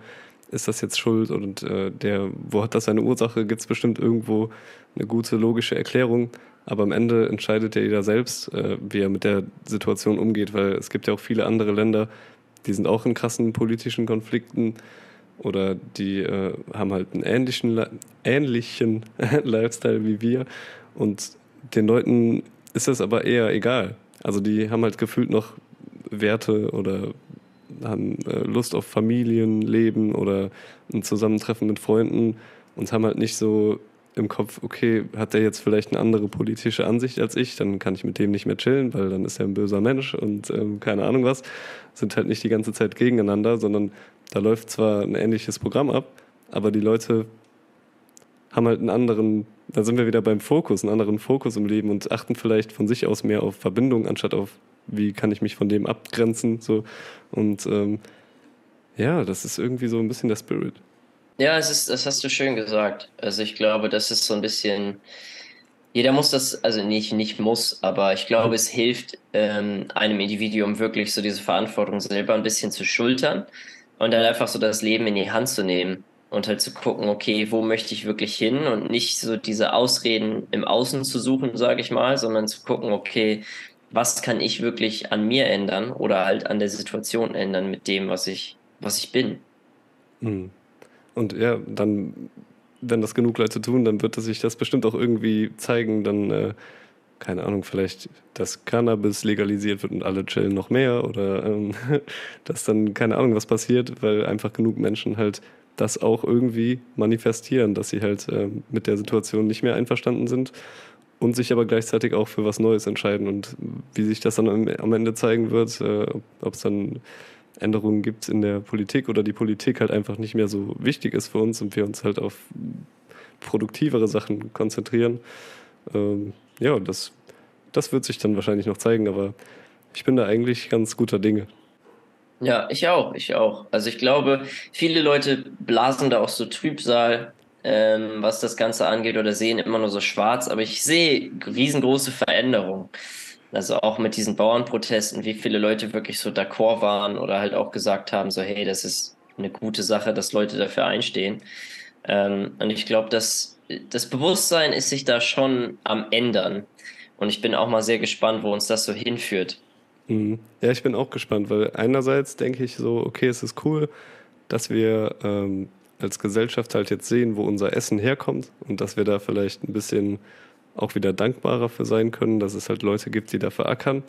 Speaker 1: ist das jetzt schuld und äh, der, wo hat das seine Ursache, gibt es bestimmt irgendwo eine gute logische Erklärung. Aber am Ende entscheidet ja jeder selbst, äh, wie er mit der Situation umgeht, weil es gibt ja auch viele andere Länder, die sind auch in krassen politischen Konflikten oder die äh, haben halt einen ähnlichen, ähnlichen Lifestyle wie wir und den Leuten ist das aber eher egal. Also die haben halt gefühlt noch Werte oder haben äh, Lust auf Familienleben oder ein Zusammentreffen mit Freunden und haben halt nicht so im Kopf, okay, hat der jetzt vielleicht eine andere politische Ansicht als ich, dann kann ich mit dem nicht mehr chillen, weil dann ist er ein böser Mensch und ähm, keine Ahnung was. Sind halt nicht die ganze Zeit gegeneinander, sondern da läuft zwar ein ähnliches Programm ab, aber die Leute haben halt einen anderen, da sind wir wieder beim Fokus, einen anderen Fokus im Leben und achten vielleicht von sich aus mehr auf Verbindung, anstatt auf, wie kann ich mich von dem abgrenzen. So. Und ähm, ja, das ist irgendwie so ein bisschen der Spirit.
Speaker 3: Ja, es ist, das hast du schön gesagt. Also ich glaube, das ist so ein bisschen, jeder muss das, also nicht, nicht muss, aber ich glaube, es hilft ähm, einem Individuum wirklich so diese Verantwortung selber ein bisschen zu schultern und dann einfach so das Leben in die Hand zu nehmen und halt zu gucken, okay, wo möchte ich wirklich hin und nicht so diese Ausreden im Außen zu suchen, sage ich mal, sondern zu gucken, okay, was kann ich wirklich an mir ändern oder halt an der Situation ändern mit dem, was ich, was ich bin.
Speaker 1: Mhm. Und ja, dann, wenn das genug Leute tun, dann wird sich das bestimmt auch irgendwie zeigen, dann, äh, keine Ahnung, vielleicht, dass Cannabis legalisiert wird und alle chillen noch mehr oder ähm, dass dann, keine Ahnung, was passiert, weil einfach genug Menschen halt das auch irgendwie manifestieren, dass sie halt äh, mit der Situation nicht mehr einverstanden sind und sich aber gleichzeitig auch für was Neues entscheiden. Und wie sich das dann am, Ende zeigen wird, äh, ob es dann Änderungen gibt in der Politik oder die Politik halt einfach nicht mehr so wichtig ist für uns und wir uns halt auf produktivere Sachen konzentrieren. Ähm, ja, das, das wird sich dann wahrscheinlich noch zeigen, aber ich bin da eigentlich ganz guter Dinge.
Speaker 3: Ja, ich auch, ich auch. Also ich glaube, viele Leute blasen da auch so Trübsal, ähm, was das Ganze angeht, oder sehen immer nur so schwarz, aber ich sehe riesengroße Veränderungen. Also auch mit diesen Bauernprotesten, wie viele Leute wirklich so d'accord waren oder halt auch gesagt haben, so hey, das ist eine gute Sache, dass Leute dafür einstehen. Ähm, und ich glaube, dass das Bewusstsein ist sich da schon am ändern. Und ich bin auch mal sehr gespannt, wo uns das so hinführt.
Speaker 1: Mhm. Ja, ich bin auch gespannt, weil einerseits denke ich so, okay, es ist cool, dass wir ähm, als Gesellschaft halt jetzt sehen, wo unser Essen herkommt und dass wir da vielleicht ein bisschen auch wieder dankbarer für sein können, dass es halt Leute gibt, die dafür ackern.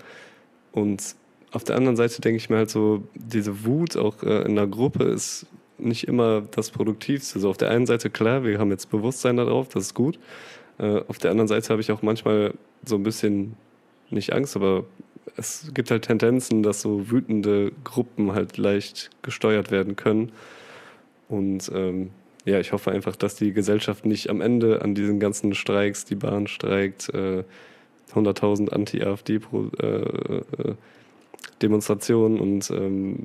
Speaker 1: Und auf der anderen Seite denke ich mir halt so, diese Wut auch äh, in einer Gruppe ist nicht immer das Produktivste. So auf der einen Seite klar, wir haben jetzt Bewusstsein darauf, das ist gut. Äh, auf der anderen Seite habe ich auch manchmal so ein bisschen nicht Angst, aber es gibt halt Tendenzen, dass so wütende Gruppen halt leicht gesteuert werden können. Und ähm, ja, ich hoffe einfach, dass die Gesellschaft nicht am Ende an diesen ganzen Streiks, die Bahn streikt, äh, 100.000 Anti-AfD-Demonstrationen äh, und ähm,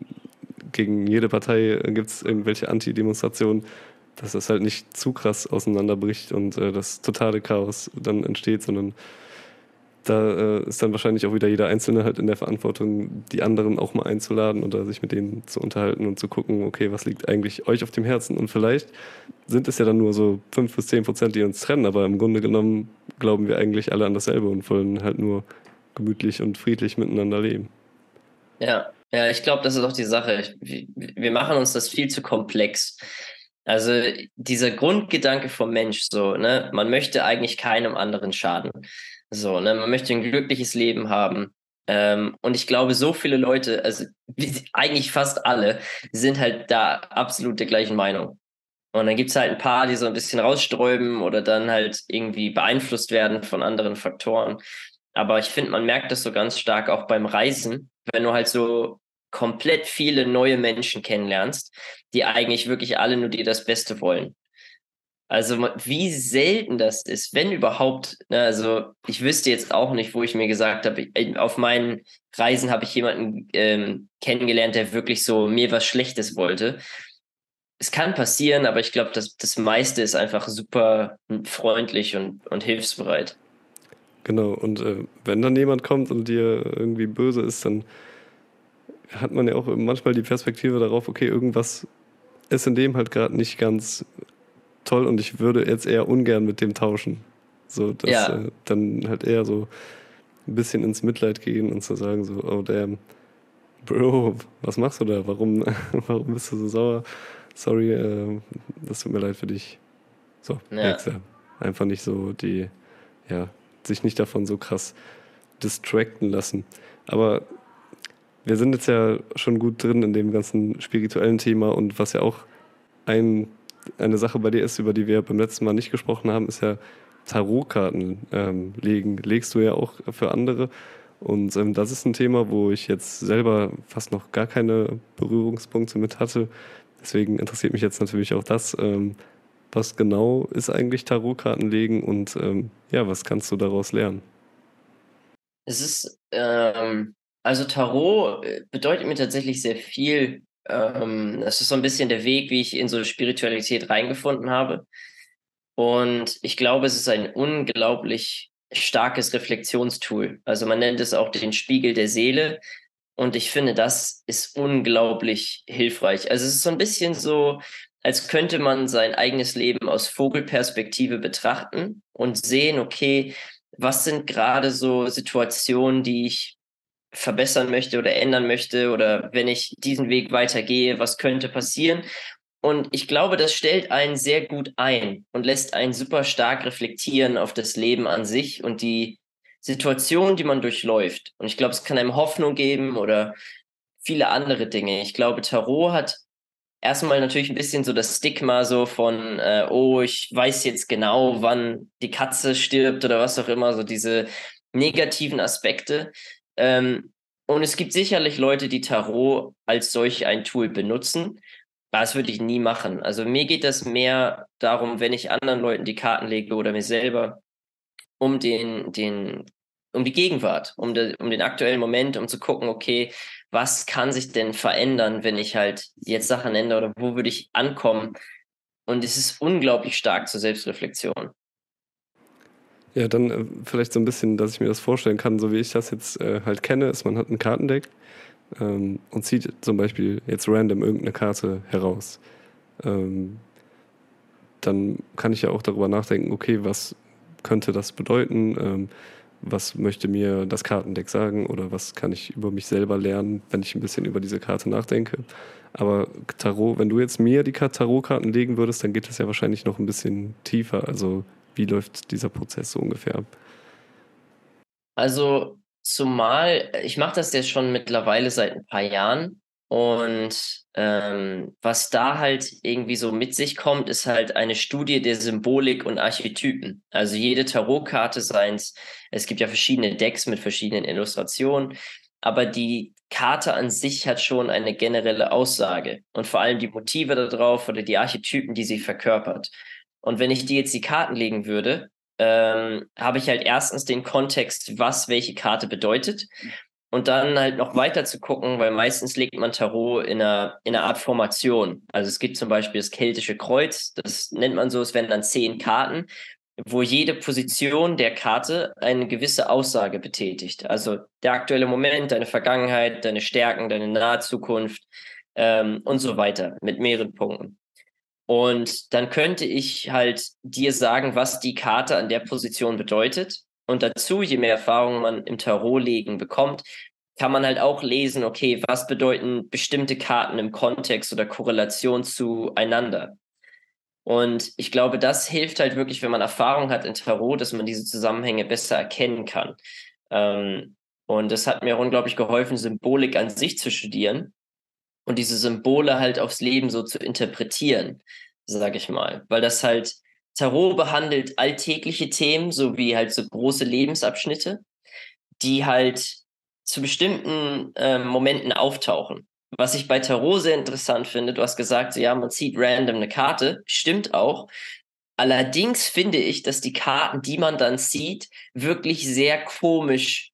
Speaker 1: gegen jede Partei gibt es irgendwelche Anti-Demonstrationen, dass das halt nicht zu krass auseinanderbricht und äh, das totale Chaos dann entsteht, sondern da äh, ist dann wahrscheinlich auch wieder jeder Einzelne halt in der Verantwortung, die anderen auch mal einzuladen oder sich mit denen zu unterhalten und zu gucken, okay, was liegt eigentlich euch auf dem Herzen? Und vielleicht sind es ja dann nur so fünf bis zehn Prozent, die uns trennen, aber im Grunde genommen glauben wir eigentlich alle an dasselbe und wollen halt nur gemütlich und friedlich miteinander leben.
Speaker 3: Ja, ja, ich glaube, das ist auch die Sache. Wir machen uns das viel zu komplex. Also dieser Grundgedanke vom Mensch, so, ne, man möchte eigentlich keinem anderen schaden. So, ne, man möchte ein glückliches Leben haben. Ähm, und ich glaube, so viele Leute, also eigentlich fast alle, sind halt da absolut der gleichen Meinung. Und dann gibt es halt ein paar, die so ein bisschen raussträuben oder dann halt irgendwie beeinflusst werden von anderen Faktoren. Aber ich finde, man merkt das so ganz stark auch beim Reisen, wenn du halt so komplett viele neue Menschen kennenlernst, die eigentlich wirklich alle nur dir das Beste wollen. Also wie selten das ist, wenn überhaupt. Ne, also ich wüsste jetzt auch nicht, wo ich mir gesagt habe, auf meinen Reisen habe ich jemanden ähm, kennengelernt, der wirklich so mir was Schlechtes wollte. Es kann passieren, aber ich glaube, das, das meiste ist einfach super freundlich und, und hilfsbereit.
Speaker 1: Genau, und äh, wenn dann jemand kommt und dir irgendwie böse ist, dann hat man ja auch manchmal die Perspektive darauf, okay, irgendwas ist in dem halt gerade nicht ganz toll und ich würde jetzt eher ungern mit dem tauschen. So, dass ja. äh, dann halt eher so ein bisschen ins Mitleid gehen und zu sagen so, oh damn, Bro, was machst du da? Warum, warum bist du so sauer? Sorry, äh, das tut mir leid für dich. So, ja. Einfach nicht so die, ja, sich nicht davon so krass distracten lassen. Aber wir sind jetzt ja schon gut drin in dem ganzen spirituellen Thema und was ja auch ein, eine Sache bei dir ist, über die wir beim letzten Mal nicht gesprochen haben, ist ja Tarotkarten ähm, legen. Legst du ja auch für andere. Und ähm, das ist ein Thema, wo ich jetzt selber fast noch gar keine Berührungspunkte mit hatte. Deswegen interessiert mich jetzt natürlich auch das. Ähm, was genau ist eigentlich Tarotkarten legen und ähm, ja, was kannst du daraus lernen?
Speaker 3: Es ist, ähm, also Tarot bedeutet mir tatsächlich sehr viel. Ähm, das ist so ein bisschen der Weg, wie ich in so Spiritualität reingefunden habe. Und ich glaube, es ist ein unglaublich starkes Reflexionstool. Also man nennt es auch den Spiegel der Seele. Und ich finde, das ist unglaublich hilfreich. Also es ist so ein bisschen so, als könnte man sein eigenes Leben aus Vogelperspektive betrachten und sehen, okay, was sind gerade so Situationen, die ich verbessern möchte oder ändern möchte oder wenn ich diesen Weg weitergehe, was könnte passieren? Und ich glaube, das stellt einen sehr gut ein und lässt einen super stark reflektieren auf das Leben an sich und die Situation, die man durchläuft. Und ich glaube, es kann einem Hoffnung geben oder viele andere Dinge. Ich glaube, Tarot hat erstmal natürlich ein bisschen so das Stigma so von, äh, oh, ich weiß jetzt genau, wann die Katze stirbt oder was auch immer, so diese negativen Aspekte. Ähm, und es gibt sicherlich Leute, die Tarot als solch ein Tool benutzen. Das würde ich nie machen. Also mir geht das mehr darum, wenn ich anderen Leuten die Karten lege oder mir selber, um den, den, um die Gegenwart, um, de, um den aktuellen Moment, um zu gucken, okay, was kann sich denn verändern, wenn ich halt jetzt Sachen ändere oder wo würde ich ankommen? Und es ist unglaublich stark zur Selbstreflexion.
Speaker 1: Ja, dann äh, vielleicht so ein bisschen, dass ich mir das vorstellen kann, so wie ich das jetzt äh, halt kenne, ist, man hat ein Kartendeck ähm, und zieht zum Beispiel jetzt random irgendeine Karte heraus. Ähm, dann kann ich ja auch darüber nachdenken, okay, was könnte das bedeuten? Ähm, was möchte mir das Kartendeck sagen oder was kann ich über mich selber lernen, wenn ich ein bisschen über diese Karte nachdenke. Aber Tarot, wenn du jetzt mir die Tarotkarten legen würdest, dann geht das ja wahrscheinlich noch ein bisschen tiefer. Also wie läuft dieser Prozess so ungefähr ab?
Speaker 3: Also zumal, ich mache das jetzt schon mittlerweile seit ein paar Jahren und ähm, was da halt irgendwie so mit sich kommt, ist halt eine Studie der Symbolik und Archetypen. Also jede Tarotkarte seins, es gibt ja verschiedene Decks mit verschiedenen Illustrationen, aber die Karte an sich hat schon eine generelle Aussage und vor allem die Motive darauf oder die Archetypen, die sie verkörpert. Und wenn ich dir jetzt die Karten legen würde, ähm, habe ich halt erstens den Kontext, was welche Karte bedeutet. Und dann halt noch weiter zu gucken, weil meistens legt man Tarot in einer, in einer Art Formation. Also es gibt zum Beispiel das keltische Kreuz, das nennt man so, es werden dann zehn Karten. wo jede Position der Karte eine gewisse Aussage betätigt. Also der aktuelle Moment, deine Vergangenheit, deine Stärken, deine nahe Zukunft ähm, und so weiter mit mehreren Punkten. Und dann könnte ich halt dir sagen, was die Karte an der Position bedeutet. Und dazu, je mehr Erfahrung man im Tarot legen bekommt, kann man halt auch lesen, okay, was bedeuten bestimmte Karten im Kontext oder Korrelation zueinander. Und ich glaube, das hilft halt wirklich, wenn man Erfahrung hat in Tarot, dass man diese Zusammenhänge besser erkennen kann. Ähm, und das hat mir unglaublich geholfen, Symbolik an sich zu studieren und diese Symbole halt aufs Leben so zu interpretieren, sage ich mal. Weil das halt, Tarot behandelt alltägliche Themen, so wie halt so große Lebensabschnitte, die halt zu bestimmten äh, Momenten auftauchen. Was ich bei Tarot sehr interessant finde, du hast gesagt, ja, man zieht random eine Karte, stimmt auch. Allerdings finde ich, dass die Karten, die man dann zieht, wirklich sehr komisch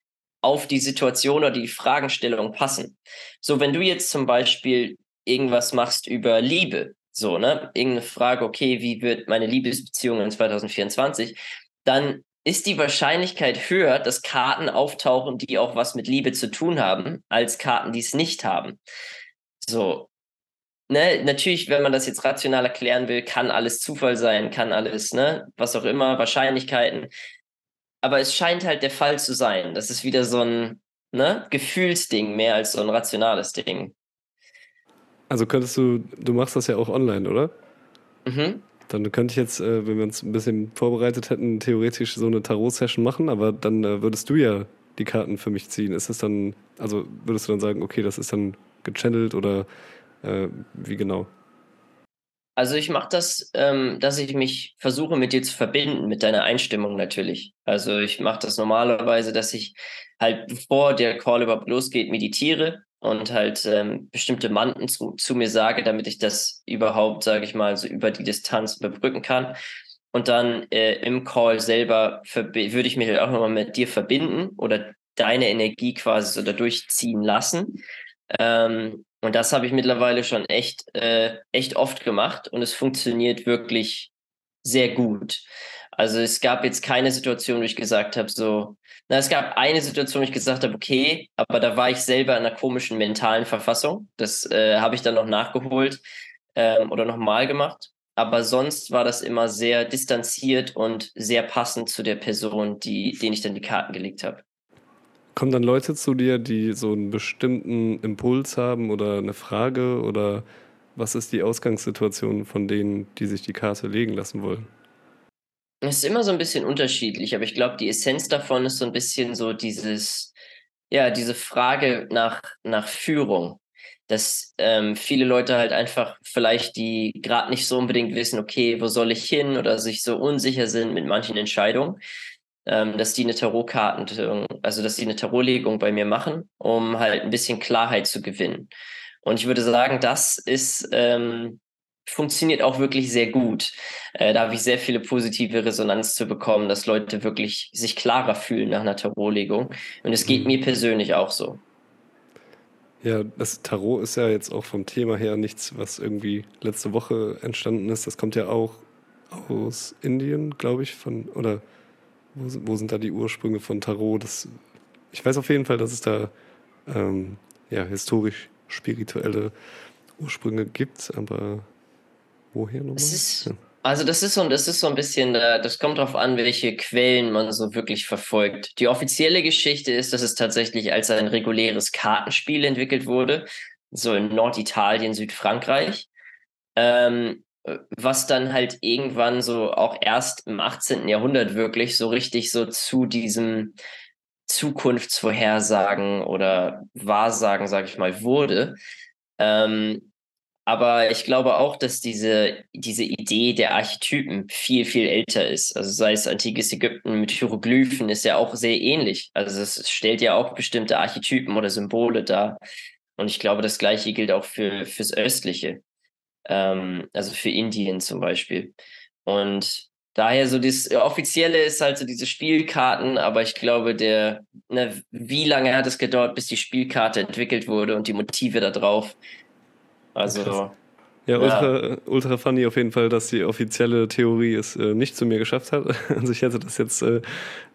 Speaker 3: auf die Situation oder die Fragestellung passen. So, wenn du jetzt zum Beispiel irgendwas machst über Liebe, so, ne, irgendeine Frage, okay, wie wird meine Liebesbeziehung in 2024, dann ist die Wahrscheinlichkeit höher, dass Karten auftauchen, die auch was mit Liebe zu tun haben, als Karten, die es nicht haben. So. Ne, natürlich, wenn man das jetzt rational erklären will, kann alles Zufall sein, kann alles, ne, was auch immer, Wahrscheinlichkeiten. Aber es scheint halt der Fall zu sein. Das ist wieder so ein ne, Gefühlsding mehr als so ein rationales Ding.
Speaker 1: Also könntest du, du machst das ja auch online, oder? Mhm. Dann könnte ich jetzt, äh, wenn wir uns ein bisschen vorbereitet hätten, theoretisch so eine Tarot-Session machen, aber dann äh, würdest du ja die Karten für mich ziehen. Ist es dann, also würdest du dann sagen, okay, das ist dann gechannelt oder äh, wie genau?
Speaker 3: Also ich mache das, ähm, dass ich mich versuche mit dir zu verbinden, mit deiner Einstimmung natürlich. Also ich mache das normalerweise, dass ich halt bevor der Call überhaupt losgeht, meditiere und halt ähm, bestimmte Manten zu, zu mir sage, damit ich das überhaupt, sage ich mal, so über die Distanz überbrücken kann. Und dann äh, im Call selber würde ich mich halt auch nochmal mit dir verbinden oder deine Energie quasi so dadurch ziehen lassen. Ähm, und das habe ich mittlerweile schon echt, äh, echt oft gemacht und es funktioniert wirklich sehr gut. Also es gab jetzt keine Situation, wo ich gesagt habe, so, na, es gab eine Situation, wo ich gesagt habe, okay, aber da war ich selber in einer komischen mentalen Verfassung. Das äh, habe ich dann noch nachgeholt ähm, oder nochmal gemacht. Aber sonst war das immer sehr distanziert und sehr passend zu der Person, die, denen ich dann die Karten gelegt habe.
Speaker 1: Kommen dann Leute zu dir, die so einen bestimmten Impuls haben oder eine Frage oder was ist die Ausgangssituation von denen, die sich die Karte legen lassen wollen?
Speaker 3: Es ist immer so ein bisschen unterschiedlich, aber ich glaube, die Essenz davon ist so ein bisschen so dieses, ja, diese Frage nach, nach Führung. Dass ähm, viele Leute halt einfach vielleicht, die gerade nicht so unbedingt wissen, okay, wo soll ich hin oder sich so unsicher sind mit manchen Entscheidungen, ähm, dass die eine Tarotkarten, also dass die eine Tarotlegung bei mir machen, um halt ein bisschen Klarheit zu gewinnen. Und ich würde sagen, das ist ähm, funktioniert auch wirklich sehr gut. Äh, da habe ich sehr viele positive Resonanz zu bekommen, dass Leute wirklich sich klarer fühlen nach einer Tarotlegung. Und es geht mhm. mir persönlich auch so.
Speaker 1: Ja, das Tarot ist ja jetzt auch vom Thema her nichts, was irgendwie letzte Woche entstanden ist. Das kommt ja auch aus Indien, glaube ich, von oder wo, wo sind da die Ursprünge von Tarot? Das, ich weiß auf jeden Fall, dass es da ähm, ja, historisch spirituelle Ursprünge gibt, aber woher nochmal?
Speaker 3: Ist, Also das ist so, das ist so ein bisschen, äh, das kommt darauf an, welche Quellen man so wirklich verfolgt. Die offizielle Geschichte ist, dass es tatsächlich als ein reguläres Kartenspiel entwickelt wurde, so in Norditalien, Südfrankreich. Ähm, was dann halt irgendwann so auch erst im 18. Jahrhundert wirklich so richtig so zu diesem Zukunftsvorhersagen oder Wahrsagen, sage ich mal, wurde. Ähm, aber ich glaube auch, dass diese, diese Idee der Archetypen viel, viel älter ist. Also sei es antikes Ägypten mit Hieroglyphen, ist ja auch sehr ähnlich. Also es stellt ja auch bestimmte Archetypen oder Symbole dar. Und ich glaube, das Gleiche gilt auch für, fürs Östliche ähm, also für Indien zum Beispiel. Und daher so das Offizielle ist halt so diese Spielkarten, aber ich glaube, der, ne, wie lange hat es gedauert, bis die Spielkarte entwickelt wurde und die Motive da drauf? Also.
Speaker 1: Krass. Ja, ultra, ja. ultra funny auf jeden Fall, dass die offizielle Theorie es äh, nicht zu mir geschafft hat. Also ich hätte das jetzt äh,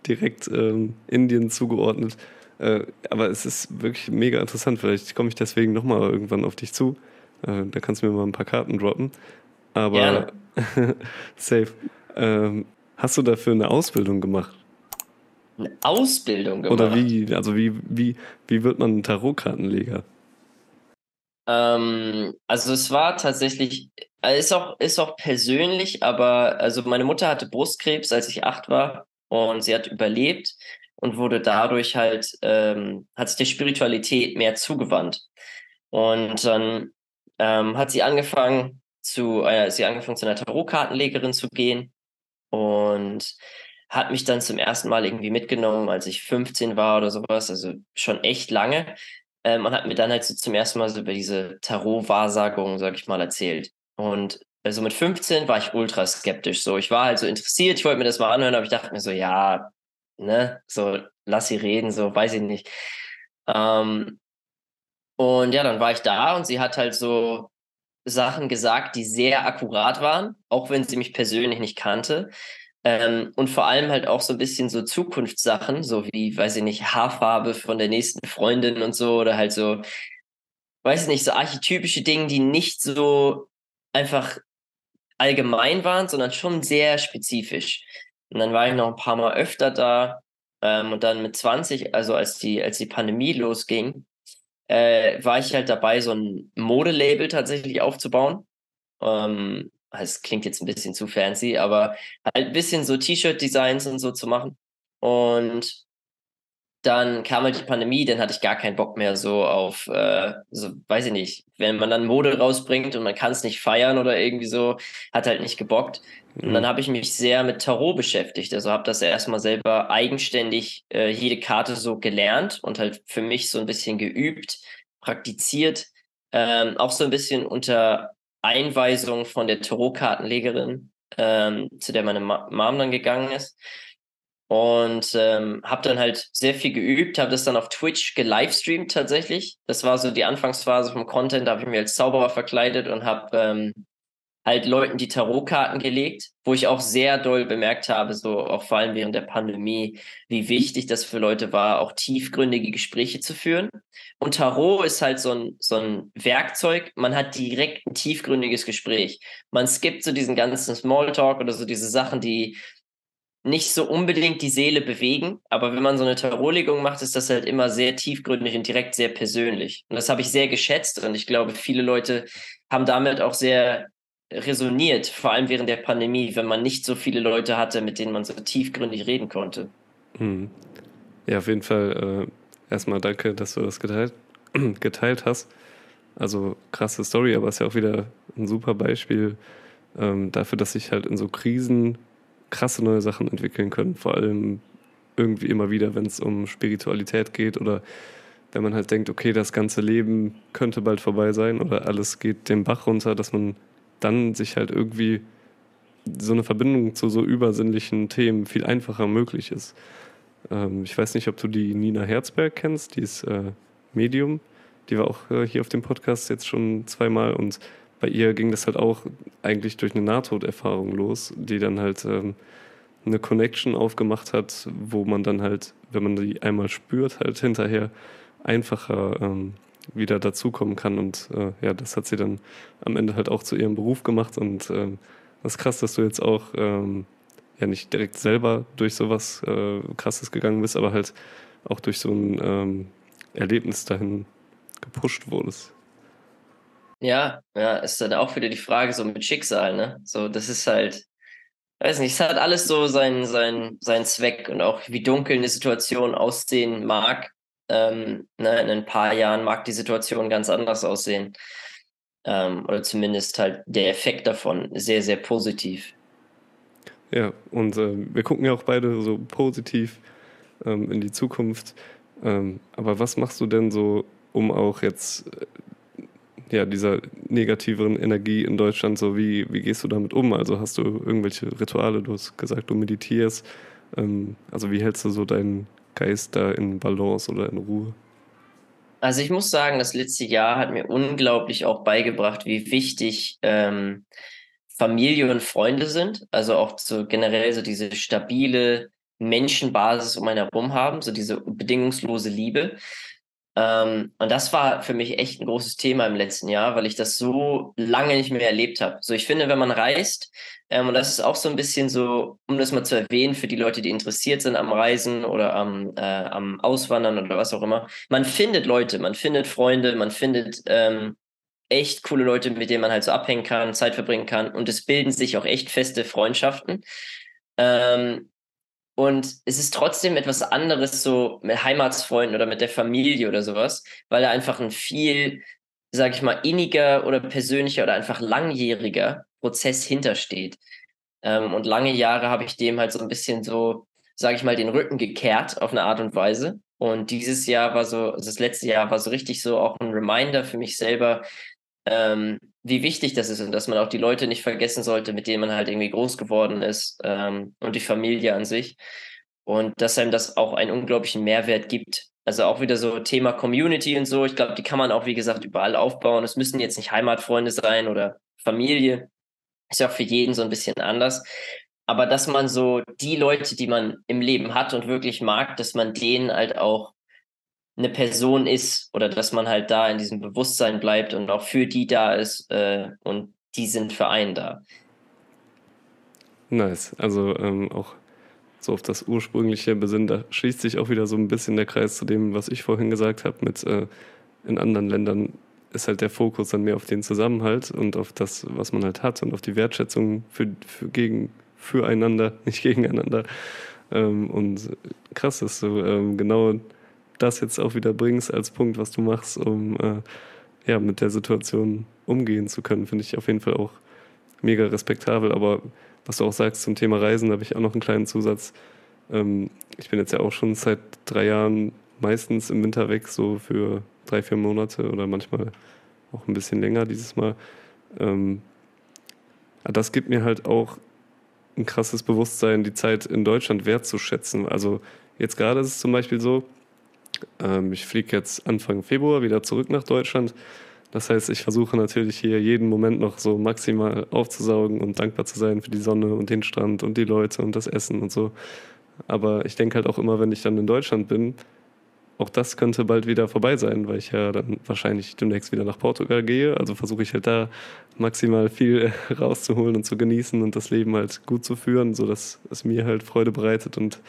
Speaker 1: direkt ähm, Indien zugeordnet. Äh, aber es ist wirklich mega interessant. Vielleicht komme ich deswegen nochmal irgendwann auf dich zu. Äh, da kannst du mir mal ein paar Karten droppen. Aber safe. Ähm, hast du dafür eine Ausbildung gemacht?
Speaker 3: Eine Ausbildung gemacht?
Speaker 1: Oder wie, also wie, wie, wie wird man ein Tarotkartenleger?
Speaker 3: Ähm, also es war tatsächlich, äh, ist auch, ist auch persönlich, aber also meine Mutter hatte Brustkrebs, als ich acht war und sie hat überlebt und wurde dadurch halt, ähm, hat sich der Spiritualität mehr zugewandt. Und dann ähm, hat sie angefangen zu, äh, sie angefangen zu einer Tarotkartenlegerin zu gehen und hat mich dann zum ersten Mal irgendwie mitgenommen, als ich 15 war oder sowas, also schon echt lange. Ähm, und hat mir dann halt so zum ersten Mal so über diese Tarot-Wahrsagung, sag ich mal, erzählt. Und also mit 15 war ich ultra skeptisch. So, ich war halt so interessiert, ich wollte mir das mal anhören, aber ich dachte mir so, ja, ne, so lass sie reden, so weiß ich nicht. Ähm, und ja, dann war ich da und sie hat halt so Sachen gesagt, die sehr akkurat waren, auch wenn sie mich persönlich nicht kannte. Ähm, und vor allem halt auch so ein bisschen so Zukunftssachen, so wie, weiß ich nicht, Haarfarbe von der nächsten Freundin und so, oder halt so, weiß ich nicht, so archetypische Dinge, die nicht so einfach allgemein waren, sondern schon sehr spezifisch. Und dann war ich noch ein paar Mal öfter da. Ähm, und dann mit 20, also als die, als die Pandemie losging, äh, war ich halt dabei, so ein Modelabel tatsächlich aufzubauen. Ähm, es klingt jetzt ein bisschen zu fancy, aber halt ein bisschen so T-Shirt-Designs und so zu machen. Und dann kam halt die Pandemie, dann hatte ich gar keinen Bock mehr so auf, äh, so weiß ich nicht, wenn man dann Mode rausbringt und man kann es nicht feiern oder irgendwie so, hat halt nicht gebockt. Mhm. Und dann habe ich mich sehr mit Tarot beschäftigt. Also habe das erstmal selber eigenständig äh, jede Karte so gelernt und halt für mich so ein bisschen geübt, praktiziert, ähm, auch so ein bisschen unter Einweisung von der Tarotkartenlegerin, ähm, zu der meine Ma Mom dann gegangen ist. Und ähm, habe dann halt sehr viel geübt, habe das dann auf Twitch gelivestreamt tatsächlich. Das war so die Anfangsphase vom Content, da habe ich mir als Zauberer verkleidet und habe ähm, halt Leuten die Tarotkarten gelegt, wo ich auch sehr doll bemerkt habe, so auch vor allem während der Pandemie, wie wichtig das für Leute war, auch tiefgründige Gespräche zu führen. Und Tarot ist halt so ein, so ein Werkzeug, man hat direkt ein tiefgründiges Gespräch. Man skippt so diesen ganzen Smalltalk oder so diese Sachen, die nicht so unbedingt die Seele bewegen, aber wenn man so eine Tarotlegung macht, ist das halt immer sehr tiefgründig und direkt sehr persönlich. Und das habe ich sehr geschätzt und ich glaube, viele Leute haben damit auch sehr resoniert, vor allem während der Pandemie, wenn man nicht so viele Leute hatte, mit denen man so tiefgründig reden konnte.
Speaker 1: Hm. Ja, auf jeden Fall äh, erstmal danke, dass du das geteilt, geteilt hast. Also krasse Story, aber es ist ja auch wieder ein super Beispiel ähm, dafür, dass sich halt in so Krisen krasse neue Sachen entwickeln können. Vor allem irgendwie immer wieder, wenn es um Spiritualität geht oder wenn man halt denkt, okay, das ganze Leben könnte bald vorbei sein oder alles geht den Bach runter, dass man dann sich halt irgendwie so eine Verbindung zu so übersinnlichen Themen viel einfacher möglich ist. Ähm, ich weiß nicht, ob du die Nina Herzberg kennst, die ist äh, Medium. Die war auch äh, hier auf dem Podcast jetzt schon zweimal und bei ihr ging das halt auch eigentlich durch eine Nahtoderfahrung los, die dann halt ähm, eine Connection aufgemacht hat, wo man dann halt, wenn man die einmal spürt, halt hinterher einfacher ähm, wieder dazukommen kann. Und äh, ja, das hat sie dann am Ende halt auch zu ihrem Beruf gemacht. Und ähm, das ist krass, dass du jetzt auch ähm, ja nicht direkt selber durch sowas äh, Krasses gegangen bist, aber halt auch durch so ein ähm, Erlebnis dahin gepusht wurdest.
Speaker 3: Ja, ja, ist dann auch wieder die Frage so mit Schicksal, ne? So, das ist halt, weiß nicht, es hat alles so seinen, seinen, seinen Zweck und auch wie dunkel eine Situation aussehen mag, ähm, ne, in ein paar Jahren mag die Situation ganz anders aussehen. Ähm, oder zumindest halt der Effekt davon sehr, sehr positiv.
Speaker 1: Ja, und äh, wir gucken ja auch beide so positiv ähm, in die Zukunft. Ähm, aber was machst du denn so, um auch jetzt äh, ja, dieser negativeren Energie in Deutschland, so wie, wie gehst du damit um? Also hast du irgendwelche Rituale, du hast gesagt, du meditierst. Ähm, also wie hältst du so deinen Geist da in Balance oder in Ruhe?
Speaker 3: Also ich muss sagen, das letzte Jahr hat mir unglaublich auch beigebracht, wie wichtig ähm, Familie und Freunde sind. Also auch so generell so diese stabile Menschenbasis um einen herum haben, so diese bedingungslose Liebe. Ähm, und das war für mich echt ein großes Thema im letzten Jahr, weil ich das so lange nicht mehr erlebt habe. So, ich finde, wenn man reist, ähm, und das ist auch so ein bisschen so, um das mal zu erwähnen, für die Leute, die interessiert sind am Reisen oder am, äh, am Auswandern oder was auch immer, man findet Leute, man findet Freunde, man findet ähm, echt coole Leute, mit denen man halt so abhängen kann, Zeit verbringen kann und es bilden sich auch echt feste Freundschaften. Ähm, und es ist trotzdem etwas anderes so mit Heimatsfreunden oder mit der Familie oder sowas, weil da einfach ein viel, sag ich mal, inniger oder persönlicher oder einfach langjähriger Prozess hintersteht. Ähm, und lange Jahre habe ich dem halt so ein bisschen so, sag ich mal, den Rücken gekehrt auf eine Art und Weise. Und dieses Jahr war so, also das letzte Jahr war so richtig so auch ein Reminder für mich selber, ähm, wie wichtig das ist und dass man auch die Leute nicht vergessen sollte, mit denen man halt irgendwie groß geworden ist ähm, und die Familie an sich. Und dass einem das auch einen unglaublichen Mehrwert gibt. Also auch wieder so Thema Community und so. Ich glaube, die kann man auch, wie gesagt, überall aufbauen. Es müssen jetzt nicht Heimatfreunde sein oder Familie. Ist ja auch für jeden so ein bisschen anders. Aber dass man so die Leute, die man im Leben hat und wirklich mag, dass man denen halt auch eine Person ist oder dass man halt da in diesem Bewusstsein bleibt und auch für die da ist äh, und die sind für einen da.
Speaker 1: Nice. Also ähm, auch so auf das ursprüngliche Besinnen, da schließt sich auch wieder so ein bisschen der Kreis zu dem, was ich vorhin gesagt habe, mit äh, in anderen Ländern ist halt der Fokus dann mehr auf den Zusammenhalt und auf das, was man halt hat und auf die Wertschätzung für, für gegen, füreinander, nicht gegeneinander. Ähm, und krass, dass du ähm, genau das jetzt auch wieder bringst als Punkt, was du machst, um äh, ja, mit der Situation umgehen zu können, finde ich auf jeden Fall auch mega respektabel. Aber was du auch sagst zum Thema Reisen, habe ich auch noch einen kleinen Zusatz. Ähm, ich bin jetzt ja auch schon seit drei Jahren meistens im Winter weg, so für drei, vier Monate oder manchmal auch ein bisschen länger dieses Mal. Ähm, das gibt mir halt auch ein krasses Bewusstsein, die Zeit in Deutschland wertzuschätzen. Also jetzt gerade ist es zum Beispiel so, ähm, ich fliege jetzt Anfang Februar wieder zurück nach Deutschland. Das heißt, ich versuche natürlich hier jeden Moment noch so maximal aufzusaugen und dankbar zu sein für die Sonne und den Strand und die Leute und das Essen und so. Aber ich denke halt auch immer, wenn ich dann in Deutschland bin, auch das könnte bald wieder vorbei sein, weil ich ja dann wahrscheinlich demnächst wieder nach Portugal gehe. Also versuche ich halt da maximal viel rauszuholen und zu genießen und das Leben halt gut zu führen, sodass es mir halt Freude bereitet und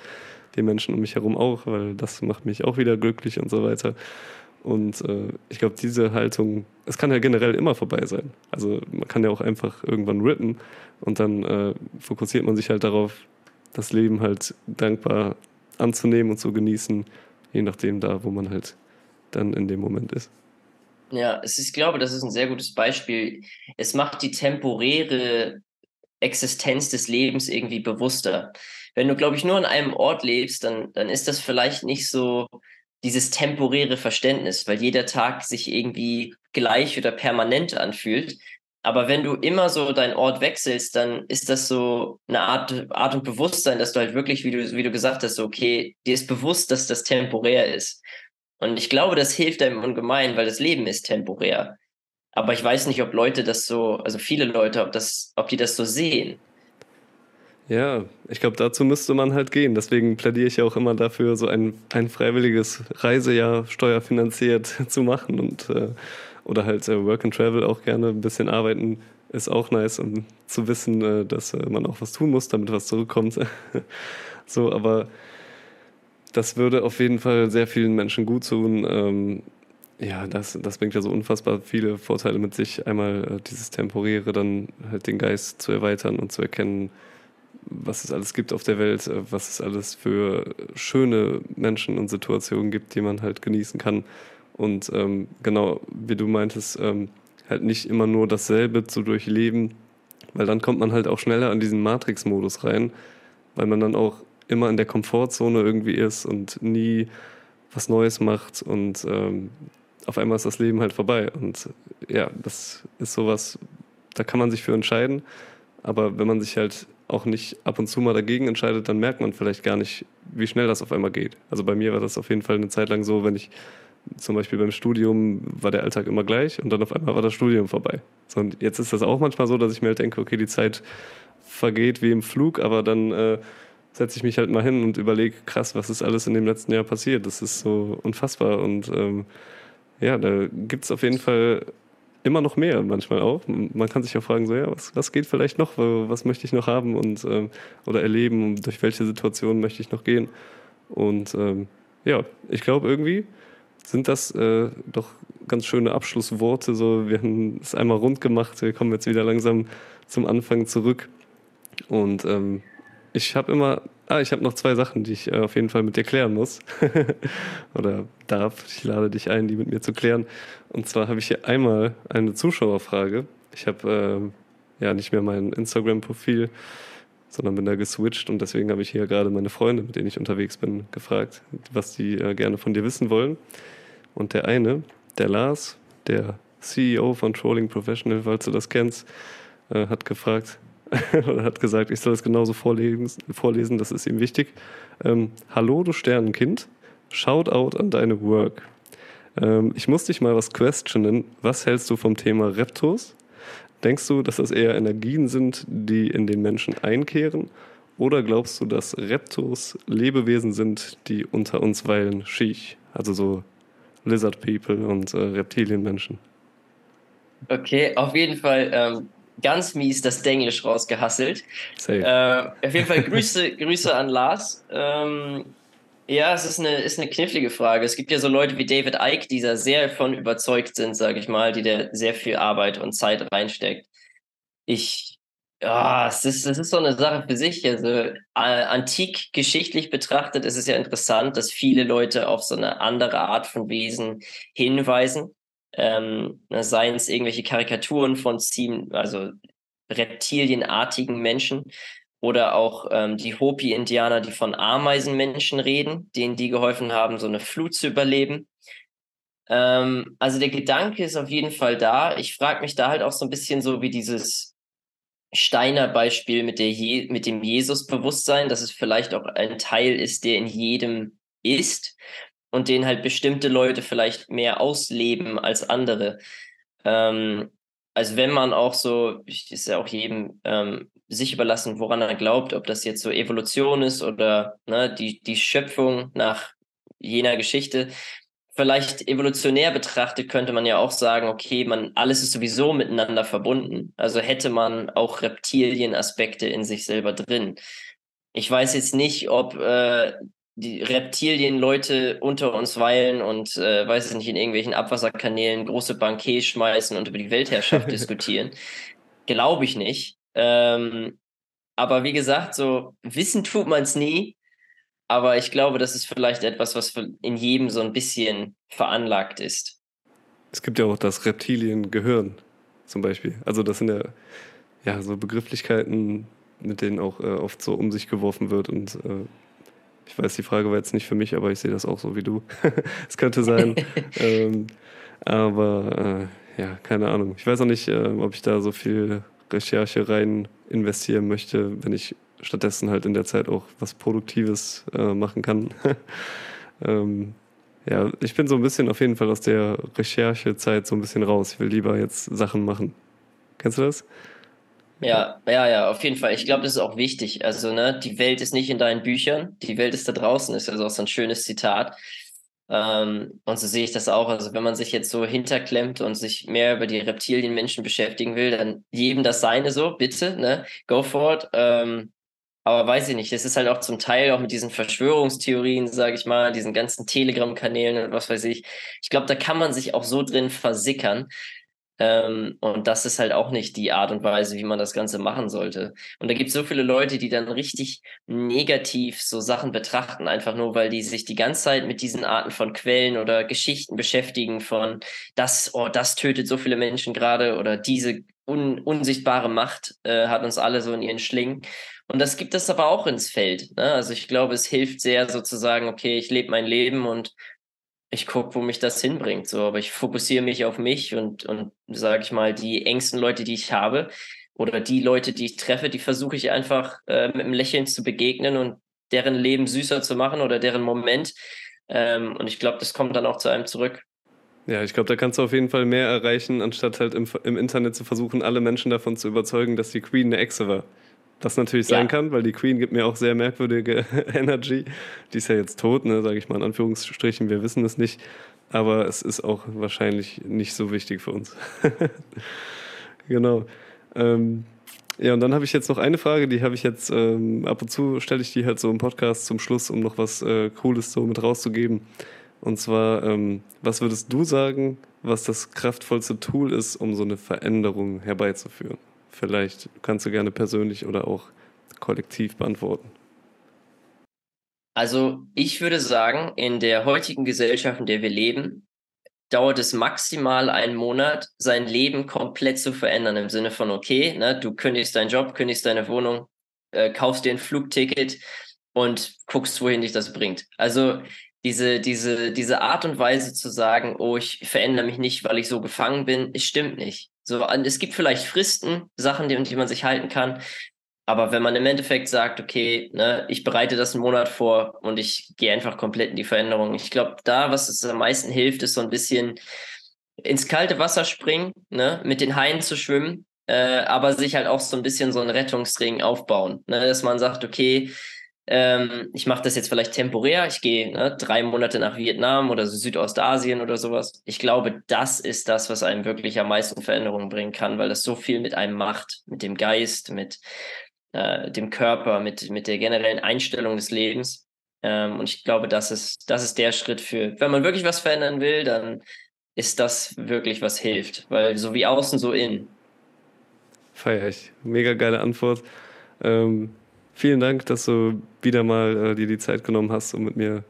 Speaker 1: den Menschen um mich herum auch, weil das macht mich auch wieder glücklich und so weiter. Und äh, ich glaube, diese Haltung, es kann ja generell immer vorbei sein. Also man kann ja auch einfach irgendwann rippen und dann äh, fokussiert man sich halt darauf, das Leben halt dankbar anzunehmen und zu genießen, je nachdem da, wo man halt dann in dem Moment ist.
Speaker 3: Ja, es ist, ich glaube, das ist ein sehr gutes Beispiel. Es macht die temporäre Existenz des Lebens irgendwie bewusster wenn du, glaube ich, nur an einem Ort lebst, dann, dann ist das vielleicht nicht so dieses temporäre Verständnis, weil jeder Tag sich irgendwie gleich oder permanent anfühlt. Aber wenn du immer so deinen Ort wechselst, dann ist das so eine Art, Art und Bewusstsein, dass du halt wirklich, wie du, wie du gesagt hast, so, okay, dir ist bewusst, dass das temporär ist. Und ich glaube, das hilft einem ungemein, weil das Leben ist temporär. Aber ich weiß nicht, ob Leute das so, also viele Leute, ob das, ob die das so sehen.
Speaker 1: Ja, ich glaube, dazu müsste man halt gehen. Deswegen plädiere ich ja auch immer dafür, so ein, ein freiwilliges Reisejahr steuerfinanziert zu machen und äh, oder halt äh, Work and Travel auch gerne ein bisschen arbeiten ist auch nice, um zu wissen, äh, dass äh, man auch was tun muss, damit was zurückkommt. so, aber das würde auf jeden Fall sehr vielen Menschen gut tun. Ähm, ja, das, das bringt ja so unfassbar viele Vorteile mit sich. Einmal äh, dieses Temporäre, dann halt den Geist zu erweitern und zu erkennen, was es alles gibt auf der Welt, äh, was es alles für schöne Menschen und Situationen gibt, die man halt genießen kann. Und ähm, genau, wie du meintest, ähm, halt nicht immer nur dasselbe zu durchleben, weil dann kommt man halt auch schneller an diesen Matrix-Modus rein, weil man dann auch immer in der Komfortzone irgendwie ist und nie was Neues macht und ähm, auf einmal ist das Leben halt vorbei. Und ja, das ist sowas, da kann man sich für entscheiden. Aber wenn man sich halt auch nicht ab und zu mal dagegen entscheidet, dann merkt man vielleicht gar nicht, wie schnell das auf einmal geht. Also bei mir war das auf jeden Fall eine Zeit lang so, wenn ich zum Beispiel beim Studium war der Alltag immer gleich und dann auf einmal war das Studium vorbei. Und jetzt ist das auch manchmal so, dass ich mir halt denke, okay, die Zeit vergeht wie im Flug, aber dann äh, setze ich mich halt mal hin und überlege, krass, was ist alles in dem letzten Jahr passiert? Das ist so unfassbar und ähm, ja, da gibt es auf jeden Fall immer noch mehr manchmal auch. Man kann sich auch fragen, so ja, was, was geht vielleicht noch, was möchte ich noch haben und ähm, oder erleben, durch welche Situationen möchte ich noch gehen. Und ähm, ja, ich glaube irgendwie sind das äh, doch ganz schöne Abschlussworte. So, wir haben es einmal rund gemacht, wir kommen jetzt wieder langsam zum Anfang zurück. Und ähm, ich habe immer, ah, ich habe noch zwei Sachen, die ich äh, auf jeden Fall mit dir klären muss. Oder darf. Ich lade dich ein, die mit mir zu klären. Und zwar habe ich hier einmal eine Zuschauerfrage. Ich habe äh, ja nicht mehr mein Instagram-Profil, sondern bin da geswitcht und deswegen habe ich hier gerade meine Freunde, mit denen ich unterwegs bin, gefragt, was die äh, gerne von dir wissen wollen. Und der eine, der Lars, der CEO von Trolling Professional, falls du das kennst, äh, hat gefragt, oder hat gesagt, ich soll das genauso vorlesen, vorlesen das ist ihm wichtig. Ähm, Hallo, du Sternenkind, Shoutout an deine Work. Ähm, ich muss dich mal was questionen. Was hältst du vom Thema Reptos? Denkst du, dass das eher Energien sind, die in den Menschen einkehren? Oder glaubst du, dass Reptos Lebewesen sind, die unter uns weilen? Schiech, also so Lizard People und äh, Reptilienmenschen.
Speaker 3: Okay, auf jeden Fall ähm, ganz mies das Denglisch rausgehasselt. Äh, auf jeden Fall Grüße, Grüße an Lars. Ähm, ja, es ist eine, ist eine knifflige Frage. Es gibt ja so Leute wie David Icke, die da sehr von überzeugt sind, sage ich mal, die da sehr viel Arbeit und Zeit reinsteckt. Ich, ja, es ist, es ist so eine Sache für sich. Also äh, antik geschichtlich betrachtet ist es ja interessant, dass viele Leute auf so eine andere Art von Wesen hinweisen ähm, seien es irgendwelche Karikaturen von ziemlich, also reptilienartigen Menschen oder auch ähm, die Hopi-Indianer, die von Ameisenmenschen reden, denen die geholfen haben, so eine Flut zu überleben. Ähm, also der Gedanke ist auf jeden Fall da. Ich frage mich da halt auch so ein bisschen so wie dieses Steiner Beispiel mit, mit dem Jesus-Bewusstsein, dass es vielleicht auch ein Teil ist, der in jedem ist und den halt bestimmte Leute vielleicht mehr ausleben als andere. Ähm, also wenn man auch so, ist ja auch jedem ähm, sich überlassen, woran er glaubt, ob das jetzt so Evolution ist oder ne, die, die Schöpfung nach jener Geschichte. Vielleicht evolutionär betrachtet könnte man ja auch sagen, okay, man, alles ist sowieso miteinander verbunden. Also hätte man auch Reptilienaspekte in sich selber drin. Ich weiß jetzt nicht, ob äh, die Reptilien-Leute unter uns weilen und, äh, weiß ich nicht, in irgendwelchen Abwasserkanälen große Bankiers schmeißen und über die Weltherrschaft diskutieren. Glaube ich nicht. Ähm, aber wie gesagt, so wissen tut man es nie. Aber ich glaube, das ist vielleicht etwas, was in jedem so ein bisschen veranlagt ist.
Speaker 1: Es gibt ja auch das Reptiliengehirn zum Beispiel. Also das sind ja, ja so Begrifflichkeiten, mit denen auch äh, oft so um sich geworfen wird und äh, ich weiß, die Frage war jetzt nicht für mich, aber ich sehe das auch so wie du. Es könnte sein. ähm, aber äh, ja, keine Ahnung. Ich weiß auch nicht, äh, ob ich da so viel Recherche rein investieren möchte, wenn ich stattdessen halt in der Zeit auch was Produktives äh, machen kann. ähm, ja, ich bin so ein bisschen auf jeden Fall aus der Recherchezeit so ein bisschen raus. Ich will lieber jetzt Sachen machen. Kennst du das?
Speaker 3: Ja, ja, ja, auf jeden Fall. Ich glaube, das ist auch wichtig. Also, ne, die Welt ist nicht in deinen Büchern, die Welt ist da draußen, ist also auch so ein schönes Zitat. Ähm, und so sehe ich das auch. Also, wenn man sich jetzt so hinterklemmt und sich mehr über die Reptilienmenschen beschäftigen will, dann jedem das seine so, bitte, ne, go for it. Ähm, aber weiß ich nicht, das ist halt auch zum Teil auch mit diesen Verschwörungstheorien, sage ich mal, diesen ganzen Telegram-Kanälen und was weiß ich. Ich glaube, da kann man sich auch so drin versickern. Ähm, und das ist halt auch nicht die Art und Weise, wie man das Ganze machen sollte. Und da gibt es so viele Leute, die dann richtig negativ so Sachen betrachten, einfach nur, weil die sich die ganze Zeit mit diesen Arten von Quellen oder Geschichten beschäftigen von das, oh, das tötet so viele Menschen gerade oder diese un unsichtbare Macht äh, hat uns alle so in ihren Schlingen. Und das gibt es aber auch ins Feld. Ne? Also ich glaube, es hilft sehr sozusagen, okay, ich lebe mein Leben und ich gucke, wo mich das hinbringt. So, aber ich fokussiere mich auf mich und, und sage ich mal, die engsten Leute, die ich habe oder die Leute, die ich treffe, die versuche ich einfach äh, mit einem Lächeln zu begegnen und deren Leben süßer zu machen oder deren Moment. Ähm, und ich glaube, das kommt dann auch zu einem zurück.
Speaker 1: Ja, ich glaube, da kannst du auf jeden Fall mehr erreichen, anstatt halt im, im, Internet zu versuchen, alle Menschen davon zu überzeugen, dass die Queen eine Echse war. Was natürlich sein ja. kann, weil die Queen gibt mir auch sehr merkwürdige Energy. Die ist ja jetzt tot, ne, sage ich mal in Anführungsstrichen, wir wissen es nicht. Aber es ist auch wahrscheinlich nicht so wichtig für uns. genau. Ähm, ja, und dann habe ich jetzt noch eine Frage, die habe ich jetzt ähm, ab und zu stelle ich die halt so im Podcast zum Schluss, um noch was äh, Cooles so mit rauszugeben. Und zwar, ähm, was würdest du sagen, was das kraftvollste Tool ist, um so eine Veränderung herbeizuführen? Vielleicht kannst du gerne persönlich oder auch kollektiv beantworten.
Speaker 3: Also ich würde sagen, in der heutigen Gesellschaft, in der wir leben, dauert es maximal einen Monat, sein Leben komplett zu verändern. Im Sinne von, okay, ne, du kündigst deinen Job, kündigst deine Wohnung, äh, kaufst dir ein Flugticket und guckst, wohin dich das bringt. Also diese, diese, diese Art und Weise zu sagen, oh, ich verändere mich nicht, weil ich so gefangen bin, stimmt nicht. So, es gibt vielleicht Fristen, Sachen, die, die man sich halten kann. Aber wenn man im Endeffekt sagt, okay, ne, ich bereite das einen Monat vor und ich gehe einfach komplett in die Veränderung. Ich glaube, da, was es am meisten hilft, ist so ein bisschen ins kalte Wasser springen, ne, mit den Haien zu schwimmen, äh, aber sich halt auch so ein bisschen so einen Rettungsring aufbauen. Ne, dass man sagt, okay, ähm, ich mache das jetzt vielleicht temporär, ich gehe ne, drei Monate nach Vietnam oder so Südostasien oder sowas. Ich glaube, das ist das, was einem wirklich am meisten Veränderungen bringen kann, weil das so viel mit einem macht, mit dem Geist, mit äh, dem Körper, mit, mit der generellen Einstellung des Lebens. Ähm, und ich glaube, das ist, das ist der Schritt für, wenn man wirklich was verändern will, dann ist das wirklich was hilft. Weil so wie außen, so innen.
Speaker 1: Feier ich. Mega geile Antwort. Ähm, vielen Dank, dass du wieder mal äh, dir die Zeit genommen hast, um mit mir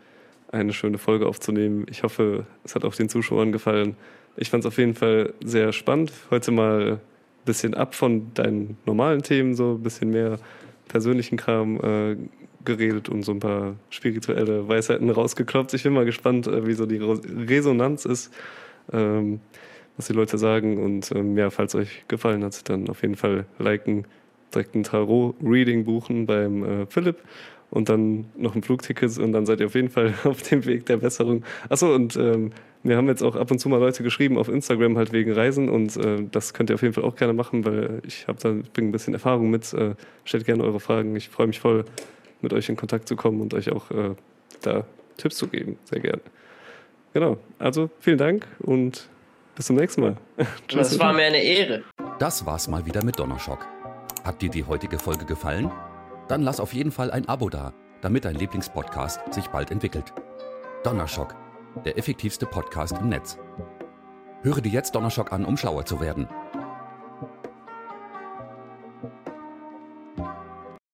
Speaker 1: eine schöne Folge aufzunehmen. Ich hoffe, es hat auch den Zuschauern gefallen. Ich fand es auf jeden Fall sehr spannend, heute mal bisschen ab von deinen normalen Themen, so ein bisschen mehr persönlichen Kram äh, geredet und so ein paar spirituelle Weisheiten rausgeklopft. Ich bin mal gespannt, äh, wie so die Resonanz ist, ähm, was die Leute sagen. Und ähm, ja, falls euch gefallen hat, dann auf jeden Fall liken, direkt ein Tarot-Reading buchen beim äh, Philipp und dann noch ein Flugticket und dann seid ihr auf jeden Fall auf dem Weg der Besserung. Achso, und ähm, wir haben jetzt auch ab und zu mal Leute geschrieben auf Instagram halt wegen Reisen und äh, das könnt ihr auf jeden Fall auch gerne machen, weil ich habe da bringe ein bisschen Erfahrung mit. Äh, stellt gerne eure Fragen. Ich freue mich voll, mit euch in Kontakt zu kommen und euch auch äh, da Tipps zu geben. Sehr gerne. Genau. Also vielen Dank und bis zum nächsten Mal.
Speaker 3: das war mir eine Ehre.
Speaker 2: Das war's mal wieder mit Donnerschock. Hat dir die heutige Folge gefallen? Dann lass auf jeden Fall ein Abo da, damit dein Lieblingspodcast sich bald entwickelt. Donnerschock der effektivste Podcast im Netz. Höre dir jetzt Donnerschock an, um schlauer zu werden.